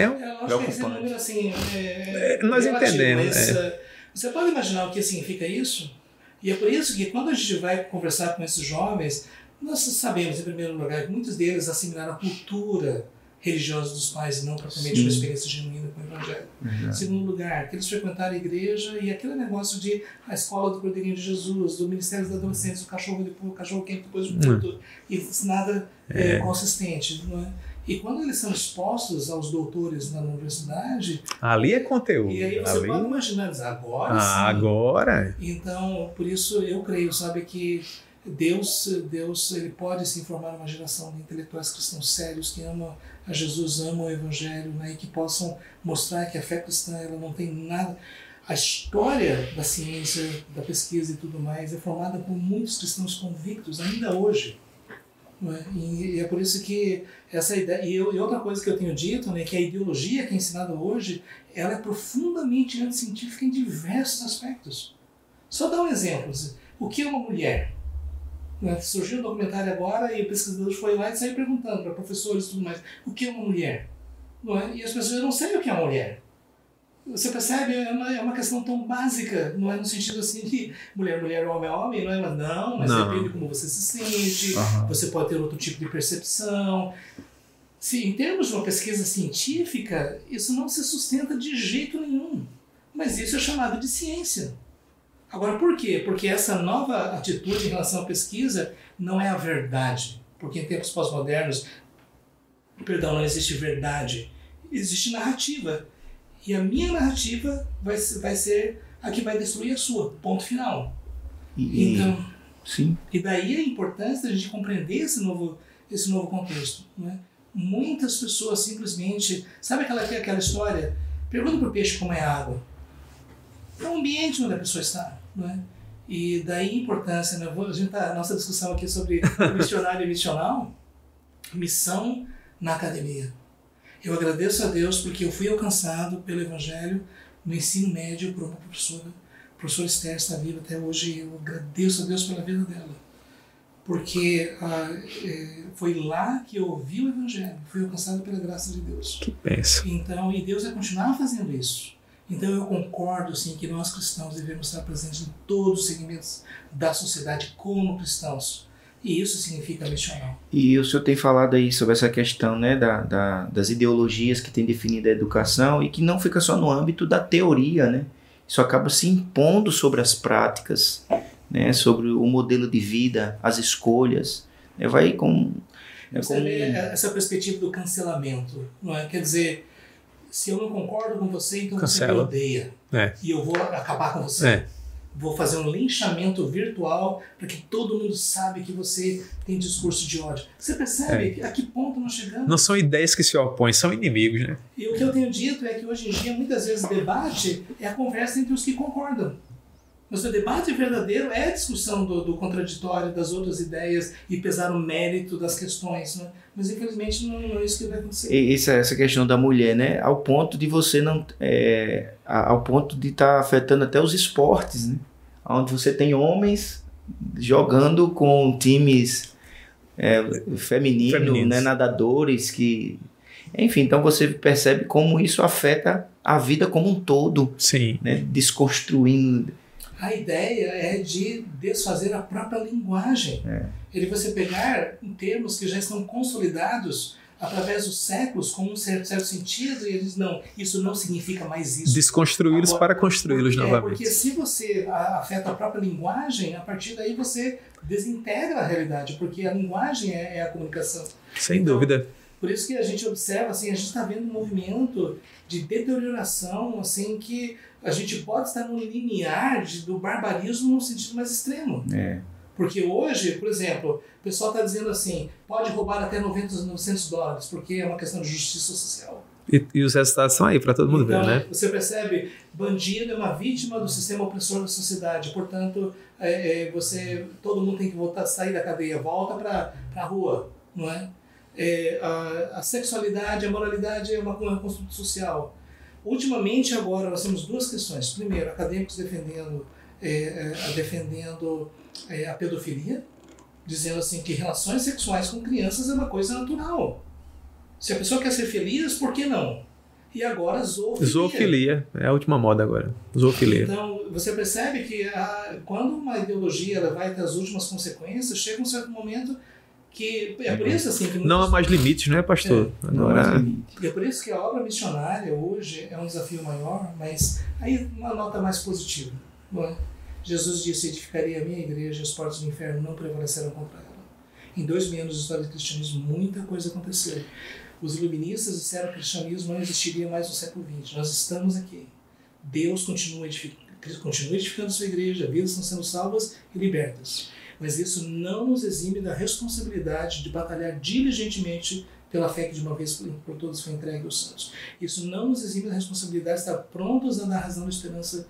É, um é lógico que esse número assim. É, é, nós entendemos. É. Você pode imaginar o que significa isso? E é por isso que quando a gente vai conversar com esses jovens, nós sabemos, em primeiro lugar, que muitos deles assimilaram a cultura religiosa dos pais e não propriamente uma experiência genuína com o Evangelho. Uhum. Segundo lugar, que eles frequentaram a igreja e aquele negócio de a escola do Cordeirinho de Jesus, do Ministério da Adolescência, o cachorro depois, o cachorro quente depois do culto, e nada é. É, consistente, não é? E quando eles são expostos aos doutores na universidade. Ali é conteúdo. E aí você ali... pode imaginar, agora. Ah, sim. agora. Então, por isso eu creio, sabe, que Deus, Deus ele pode se formar uma geração de intelectuais cristãos sérios que amam a Jesus, amam o Evangelho né, e que possam mostrar que a fé cristã ela não tem nada. A história da ciência, da pesquisa e tudo mais é formada por muitos cristãos convictos ainda hoje. É? E, é por isso que essa ideia. E, eu, e, outra coisa que eu tenho dito, né, que a ideologia que é ensinada hoje, ela é profundamente anticientífica em diversos aspectos. Só dar um exemplo. O que é uma mulher? Né? Surgiu um documentário agora e o pesquisador foi lá e saiu perguntando para professores e tudo mais: o que é uma mulher? Não é? E as pessoas não sabem o que é uma mulher. Você percebe? É uma, é uma questão tão básica, não é no sentido assim de mulher, mulher, homem, homem, não é? Mas não, mas não. depende de como você se sente, uhum. você pode ter outro tipo de percepção. Se, em termos de uma pesquisa científica, isso não se sustenta de jeito nenhum. Mas isso é chamado de ciência. Agora, por quê? Porque essa nova atitude em relação à pesquisa não é a verdade. Porque em tempos pós-modernos, perdão, não existe verdade, existe narrativa. E a minha narrativa vai, vai ser a que vai destruir a sua. Ponto final. E, então, sim. E daí a importância da gente compreender esse novo, esse novo contexto. Né? Muitas pessoas simplesmente. Sabe aquela, aquela história? Pergunta para o peixe como é a água. É o ambiente onde a pessoa está. Né? E daí a importância, né? a, gente tá, a nossa discussão aqui sobre missionário e missional, missão na academia. Eu agradeço a Deus porque eu fui alcançado pelo Evangelho no ensino médio por uma professora. A professora Esther está viva até hoje eu agradeço a Deus pela vida dela. Porque ah, é, foi lá que eu ouvi o Evangelho, fui alcançado pela graça de Deus. Que pensa. Então, e Deus vai continuar fazendo isso. Então eu concordo sim que nós cristãos devemos estar presentes em todos os segmentos da sociedade como cristãos. E isso significa missional. E o senhor tem falado aí sobre essa questão né, da, da, das ideologias que têm definido a educação e que não fica só no âmbito da teoria, né? Isso acaba se impondo sobre as práticas, né, sobre o modelo de vida, as escolhas. Né, vai com. Com... Essa perspectiva do cancelamento, não é? Quer dizer, se eu não concordo com você, então Cancela. você me odeia. É. E eu vou acabar com você. É. Vou fazer um linchamento virtual para que todo mundo sabe que você tem discurso de ódio. Você percebe é. a que ponto nós chegamos? Não são ideias que se opõem, são inimigos, né? E o que eu tenho dito é que hoje em dia, muitas vezes, debate é a conversa entre os que concordam. Mas o debate verdadeiro é a discussão do, do, contraditório das outras ideias e pesar o mérito das questões, né? Mas infelizmente não, não é isso que vai acontecer. E essa, essa questão da mulher, né? Ao ponto de você não. É, ao ponto de estar tá afetando até os esportes, né? Onde você tem homens jogando com times é, femininos, Femininos. né? nadadores que. Enfim, então você percebe como isso afeta a vida como um todo. Sim. Né? Desconstruindo a ideia é de desfazer a própria linguagem. É. Ele você pegar termos que já estão consolidados através dos séculos com um certo, certo sentido e eles não, isso não significa mais isso. Desconstruí-los para construí-los é, novamente. Porque se você afeta a própria linguagem, a partir daí você desintegra a realidade, porque a linguagem é, é a comunicação. Sem então, dúvida. Por isso que a gente observa, assim, a gente está vendo um movimento de deterioração, assim, que a gente pode estar no limiar de, do barbarismo no sentido mais extremo. É. Porque hoje, por exemplo, o pessoal está dizendo assim, pode roubar até 90, 900 dólares, porque é uma questão de justiça social. E, e os resultados são aí para todo mundo então, ver, né? Você percebe, bandido é uma vítima do sistema opressor da sociedade. Portanto, é, é, você, todo mundo tem que voltar, sair da cadeia, volta para a rua, não é? é a, a, sexualidade, a moralidade é uma, uma construção social. Ultimamente, agora, nós temos duas questões. Primeiro, acadêmicos defendendo, é, é defendendo é, a pedofilia, dizendo assim que relações sexuais com crianças é uma coisa natural. Se a pessoa quer ser feliz, por que não? E agora zoofilia. Zoofilia, é a última moda agora. Zoofilia. Então, você percebe que a, quando uma ideologia ela vai ter as últimas consequências, chega um certo momento que é por isso assim não há mais limites, não é, pastor? É, Agora é por isso que a obra missionária hoje é um desafio maior, mas aí uma nota mais positiva, não é? Jesus disse: Edificaria a minha igreja, as portas do inferno não prevalecerão contra ela. Em dois mil anos de história do cristianismo, muita coisa aconteceu. Os iluministas disseram que o cristianismo não existiria mais no século XX. Nós estamos aqui. Deus continua, edific... continua edificando sua igreja, vidas estão sendo salvas e libertas. Mas isso não nos exime da responsabilidade de batalhar diligentemente pela fé que de uma vez por todas foi entregue aos santos. Isso não nos exime da responsabilidade de estar prontos a dar razão da esperança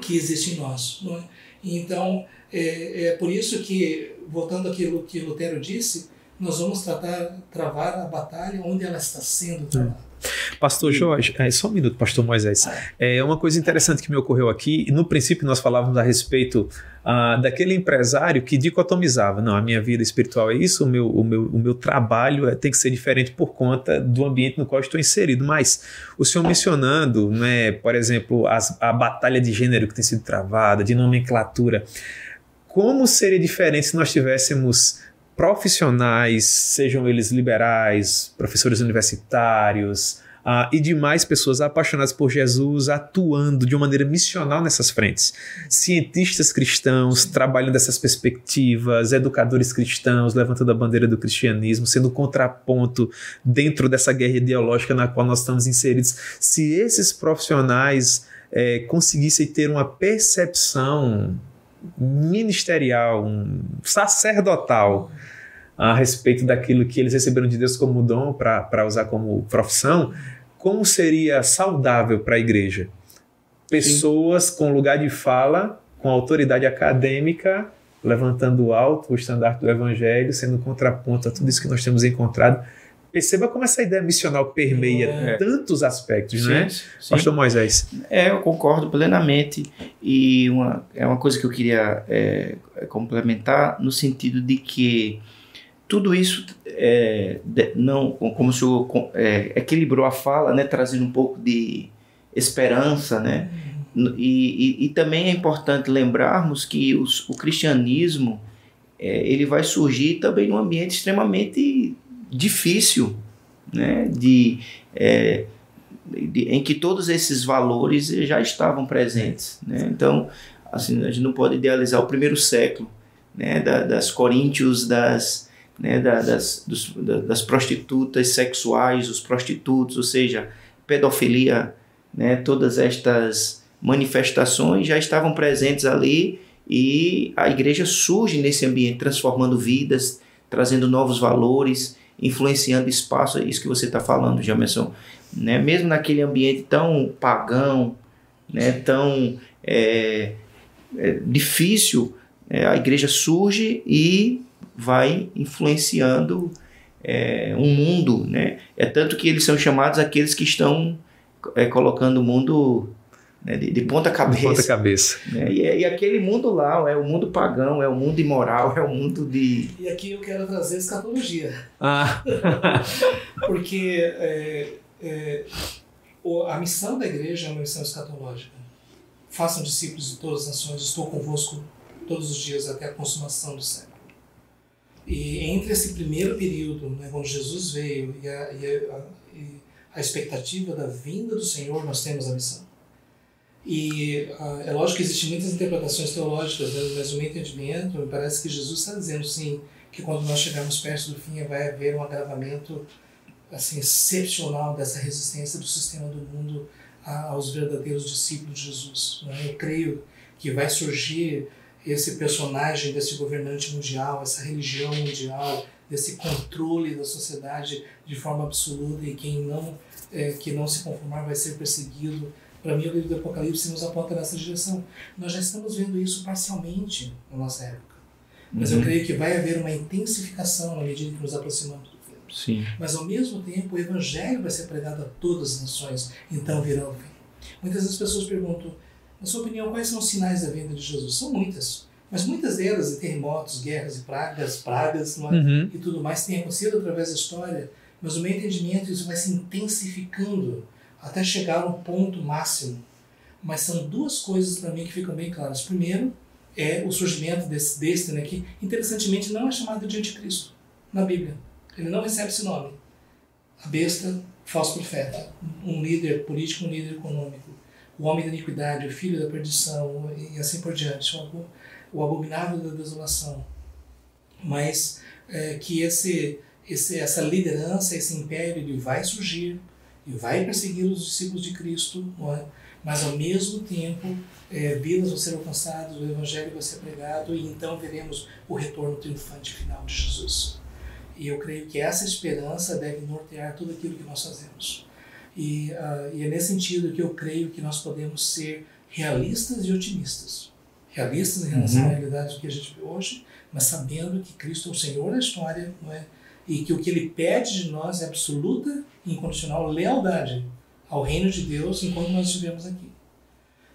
que existe em nós. É? Então, é, é por isso que, voltando àquilo que Lutero disse, nós vamos tratar, travar a batalha onde ela está sendo travada. Pastor Jorge, é, só um minuto, Pastor Moisés. É uma coisa interessante que me ocorreu aqui. No princípio, nós falávamos a respeito ah, daquele empresário que dicotomizava: não, a minha vida espiritual é isso, o meu, o meu, o meu trabalho é, tem que ser diferente por conta do ambiente no qual estou inserido. Mas o senhor mencionando, né, por exemplo, as, a batalha de gênero que tem sido travada, de nomenclatura, como seria diferente se nós tivéssemos profissionais, sejam eles liberais, professores universitários uh, e demais pessoas apaixonadas por Jesus atuando de uma maneira missional nessas frentes. Cientistas cristãos trabalhando dessas perspectivas, educadores cristãos levantando a bandeira do cristianismo, sendo contraponto dentro dessa guerra ideológica na qual nós estamos inseridos. Se esses profissionais é, conseguissem ter uma percepção ministerial, um sacerdotal a respeito daquilo que eles receberam de Deus como dom para usar como profissão, como seria saudável para a igreja? Pessoas Sim. com lugar de fala, com autoridade acadêmica, levantando alto o estandarte do evangelho, sendo contraponto a tudo isso que nós temos encontrado. Perceba como essa ideia missional permeia é. tantos aspectos, sim, né? Sim. Pastor Moisés. É, eu concordo plenamente. E uma, é uma coisa que eu queria é, complementar no sentido de que tudo isso é, não como o senhor é, equilibrou a fala, né, trazendo um pouco de esperança, né? E, e, e também é importante lembrarmos que os, o cristianismo é, ele vai surgir também num ambiente extremamente difícil, né? De, é, de, em que todos esses valores já estavam presentes, né? Então, assim, a gente não pode idealizar o primeiro século, né? Da, das coríntios, das né, da, das, dos, das prostitutas sexuais, os prostitutos, ou seja, pedofilia, né, todas estas manifestações já estavam presentes ali e a igreja surge nesse ambiente, transformando vidas, trazendo novos valores, influenciando espaço, é isso que você está falando, Jamerson. Né? Mesmo naquele ambiente tão pagão, né? tão é, é, difícil, é, a igreja surge e vai influenciando é, um mundo, né? É tanto que eles são chamados aqueles que estão é, colocando o mundo né, de, de, ponta cabeça. De ponta cabeça. Né? E, e, aquele mundo lá é o mundo pagão, é o mundo imoral, é o mundo de. E aqui eu quero trazer escatologia. Ah. Porque é, é, a missão da igreja é uma missão escatológica. Façam discípulos de todas as nações, estou convosco todos os dias até a consumação do século. E entre esse primeiro período, né, quando Jesus veio e a, e a, e a expectativa da vinda do Senhor, nós temos a missão. E uh, é lógico que existem muitas interpretações teológicas, né, mas o meu entendimento, me parece que Jesus está dizendo sim que quando nós chegarmos perto do fim vai haver um agravamento assim excepcional dessa resistência do sistema do mundo aos verdadeiros discípulos de Jesus. Né? Eu creio que vai surgir esse personagem desse governante mundial, essa religião mundial, desse controle da sociedade de forma absoluta e quem não é, que não se conformar vai ser perseguido. Para mim, o livro do Apocalipse nos aponta nessa direção. Nós já estamos vendo isso parcialmente na nossa época, mas uhum. eu creio que vai haver uma intensificação na medida que nos aproximamos do fim. Sim. Mas ao mesmo tempo, o evangelho vai ser pregado a todas as nações. Então virá o fim. Muitas das pessoas perguntam na sua opinião, quais são os sinais da vinda de Jesus? São muitas. Mas muitas delas, terremotos, guerras e pragas, pragas é? uhum. e tudo mais, têm acontecido através da história. Mas o meu entendimento, isso vai se intensificando até chegar ao ponto máximo. Mas são duas coisas para mim que ficam bem claras. Primeiro, é o surgimento desse, desse né, que interessantemente não é chamado de anticristo na Bíblia. Ele não recebe esse nome. A besta, falso profeta, um líder político, um líder econômico o homem da iniquidade, o filho da perdição, e assim por diante, o abominável da desolação. Mas é, que esse, esse, essa liderança, esse império, ele vai surgir e vai perseguir os discípulos de Cristo, é? mas ao mesmo tempo é, vidas vão ser alcançadas, o evangelho vai ser pregado e então veremos o retorno triunfante final de Jesus. E eu creio que essa esperança deve nortear tudo aquilo que nós fazemos. E, uh, e é nesse sentido que eu creio que nós podemos ser realistas e otimistas. Realistas em relação uhum. à realidade do que a gente vê hoje, mas sabendo que Cristo é o Senhor da história, não é? e que o que Ele pede de nós é absoluta e incondicional lealdade ao reino de Deus enquanto nós estivemos aqui.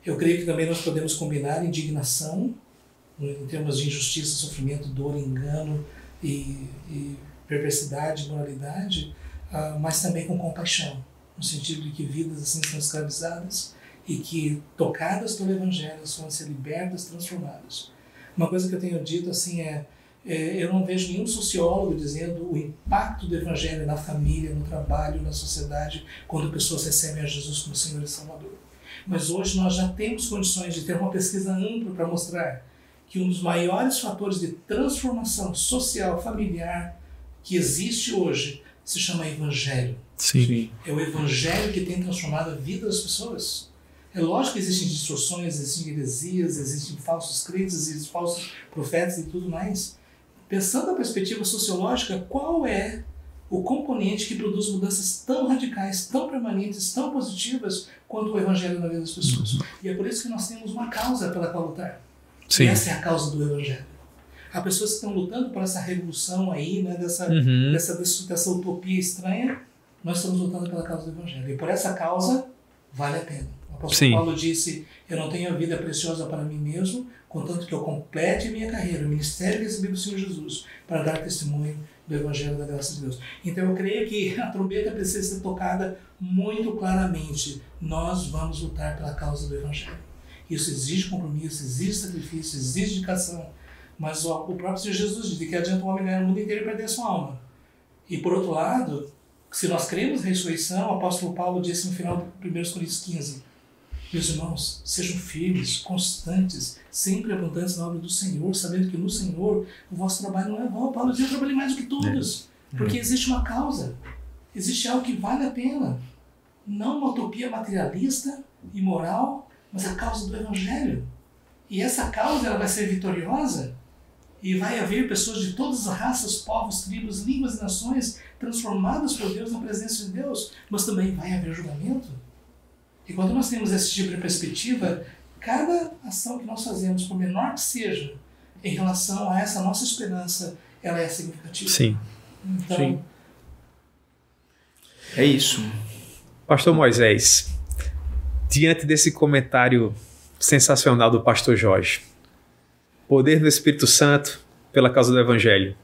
Eu creio que também nós podemos combinar indignação, em termos de injustiça, sofrimento, dor, engano e, e perversidade, moralidade, uh, mas também com compaixão no sentido de que vidas assim são escravizadas e que, tocadas pelo Evangelho, vão ser libertas, transformadas. Uma coisa que eu tenho dito assim é, é, eu não vejo nenhum sociólogo dizendo o impacto do Evangelho na família, no trabalho, na sociedade, quando pessoas recebem a Jesus como Senhor e Salvador. Mas hoje nós já temos condições de ter uma pesquisa ampla para mostrar que um dos maiores fatores de transformação social, familiar que existe hoje se chama Evangelho. Sim. É o evangelho que tem transformado a vida das pessoas. É lógico que existem distorções, existem heresias, existem falsos crentes, existem falsos profetas e tudo mais. Pensando na perspectiva sociológica, qual é o componente que produz mudanças tão radicais, tão permanentes, tão positivas quanto o evangelho na vida das pessoas? Uhum. E é por isso que nós temos uma causa pela qual lutar. Sim. E essa é a causa do evangelho. Há pessoas que estão lutando por essa revolução aí, né, dessa, uhum. dessa, dessa, dessa utopia estranha, nós estamos lutando pela causa do Evangelho. E por essa causa, vale a pena. O apóstolo Sim. Paulo disse: Eu não tenho a vida preciosa para mim mesmo, contanto que eu complete minha carreira, o ministério que recebi do Senhor Jesus, para dar testemunho do Evangelho da graça de Deus. Então eu creio que a trombeta precisa ser tocada muito claramente. Nós vamos lutar pela causa do Evangelho. Isso exige compromisso, exige sacrifício, exige dedicação. Mas o próprio Senhor Jesus disse que adianta um homem ganhar o mundo inteiro e perder a sua alma. E por outro lado, se nós cremos na ressurreição, o apóstolo Paulo disse no final de 1 Coríntios 15: Meus irmãos, sejam firmes, constantes, sempre abundantes na obra do Senhor, sabendo que no Senhor o vosso trabalho não é vão. Paulo dizia: Eu trabalhei mais do que todos, é. porque existe uma causa, existe algo que vale a pena. Não uma utopia materialista e moral, mas a causa do Evangelho. E essa causa ela vai ser vitoriosa e vai haver pessoas de todas as raças, povos, tribos, línguas e nações transformadas por Deus na presença de Deus, mas também vai haver julgamento. E quando nós temos esse tipo de perspectiva, cada ação que nós fazemos, por menor que seja, em relação a essa nossa esperança, ela é significativa. Sim. Então, Sim. É isso. Pastor Moisés, diante desse comentário sensacional do pastor Jorge, poder do Espírito Santo pela causa do Evangelho.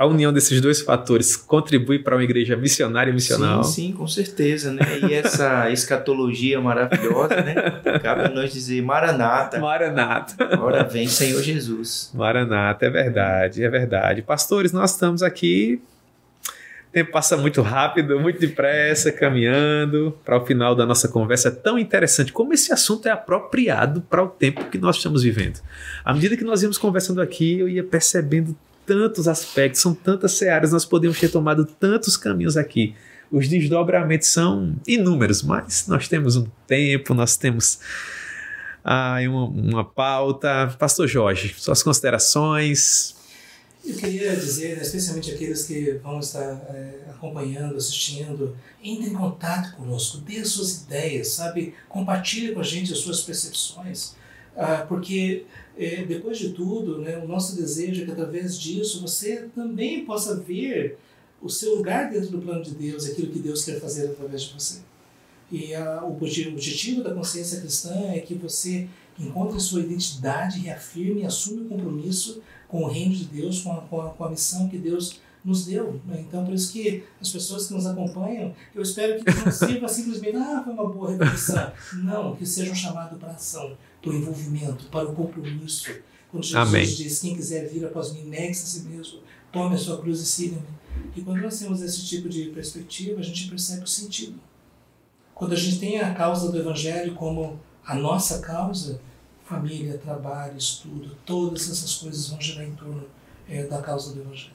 A união desses dois fatores contribui para uma igreja missionária e missional. Sim, sim, com certeza, né? E essa escatologia maravilhosa, né? Cabe a nós dizer Maranata. Maranata. Ora vem, Senhor Jesus. Maranata, é verdade, é verdade. Pastores, nós estamos aqui o tempo passa muito rápido, muito depressa, caminhando para o final da nossa conversa. É tão interessante como esse assunto é apropriado para o tempo que nós estamos vivendo. À medida que nós íamos conversando aqui, eu ia percebendo tantos aspectos, são tantas searas, nós podemos ter tomado tantos caminhos aqui. Os desdobramentos são inúmeros, mas nós temos um tempo, nós temos ah, uma, uma pauta. Pastor Jorge, suas considerações, eu queria dizer, especialmente aqueles que vão estar é, acompanhando, assistindo, entre em contato conosco, dê suas ideias, sabe? Compartilhe com a gente as suas percepções, ah, porque é, depois de tudo, né, o nosso desejo é que através disso você também possa ver o seu lugar dentro do plano de Deus, aquilo que Deus quer fazer através de você. E a, o objetivo da consciência cristã é que você encontre sua identidade, reafirme e assume o compromisso com o reino de Deus, com a, com a, com a missão que Deus nos deu. Né? Então, por isso que as pessoas que nos acompanham, eu espero que não sirva simplesmente, ah, foi uma boa reflexão. Não, que seja um chamado para ação, para o envolvimento, para o compromisso. Quando Jesus Amém. diz, quem quiser vir após mim, negue-se a si mesmo, tome a sua cruz e siga-me. E quando nós temos esse tipo de perspectiva, a gente percebe o sentido. Quando a gente tem a causa do Evangelho como a nossa causa, família, trabalho, estudo, todas essas coisas vão girar em torno é, da causa do Evangelho.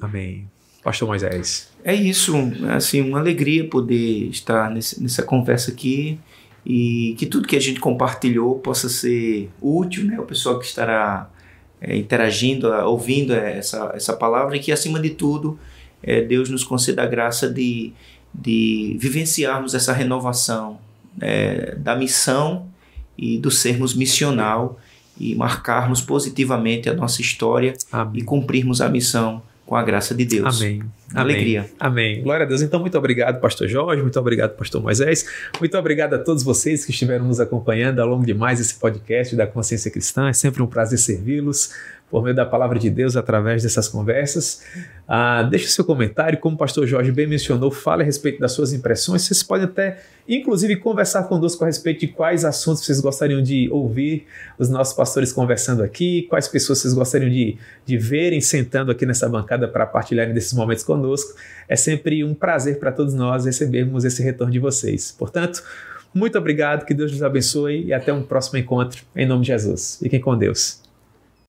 Amém. Pastor Moisés. É isso, assim, uma alegria poder estar nesse, nessa conversa aqui e que tudo que a gente compartilhou possa ser útil, né? O pessoal que estará é, interagindo, ouvindo essa, essa palavra e que, acima de tudo, é, Deus nos conceda a graça de, de vivenciarmos essa renovação é, da missão e do sermos missional e marcarmos positivamente a nossa história Amém. e cumprirmos a missão com a graça de Deus. Amém. Alegria. Amém. Glória a Deus. Então, muito obrigado, Pastor Jorge, muito obrigado, Pastor Moisés, muito obrigado a todos vocês que estiveram nos acompanhando ao longo de mais esse podcast da Consciência Cristã. É sempre um prazer servi-los por meio da palavra de Deus através dessas conversas. Ah, deixe seu comentário, como o pastor Jorge bem mencionou, fale a respeito das suas impressões. Vocês podem até, inclusive, conversar conosco a respeito de quais assuntos vocês gostariam de ouvir os nossos pastores conversando aqui, quais pessoas vocês gostariam de, de verem sentando aqui nessa bancada para partilharem desses momentos conosco. É sempre um prazer para todos nós recebermos esse retorno de vocês. Portanto, muito obrigado, que Deus nos abençoe e até um próximo encontro, em nome de Jesus. Fiquem com Deus.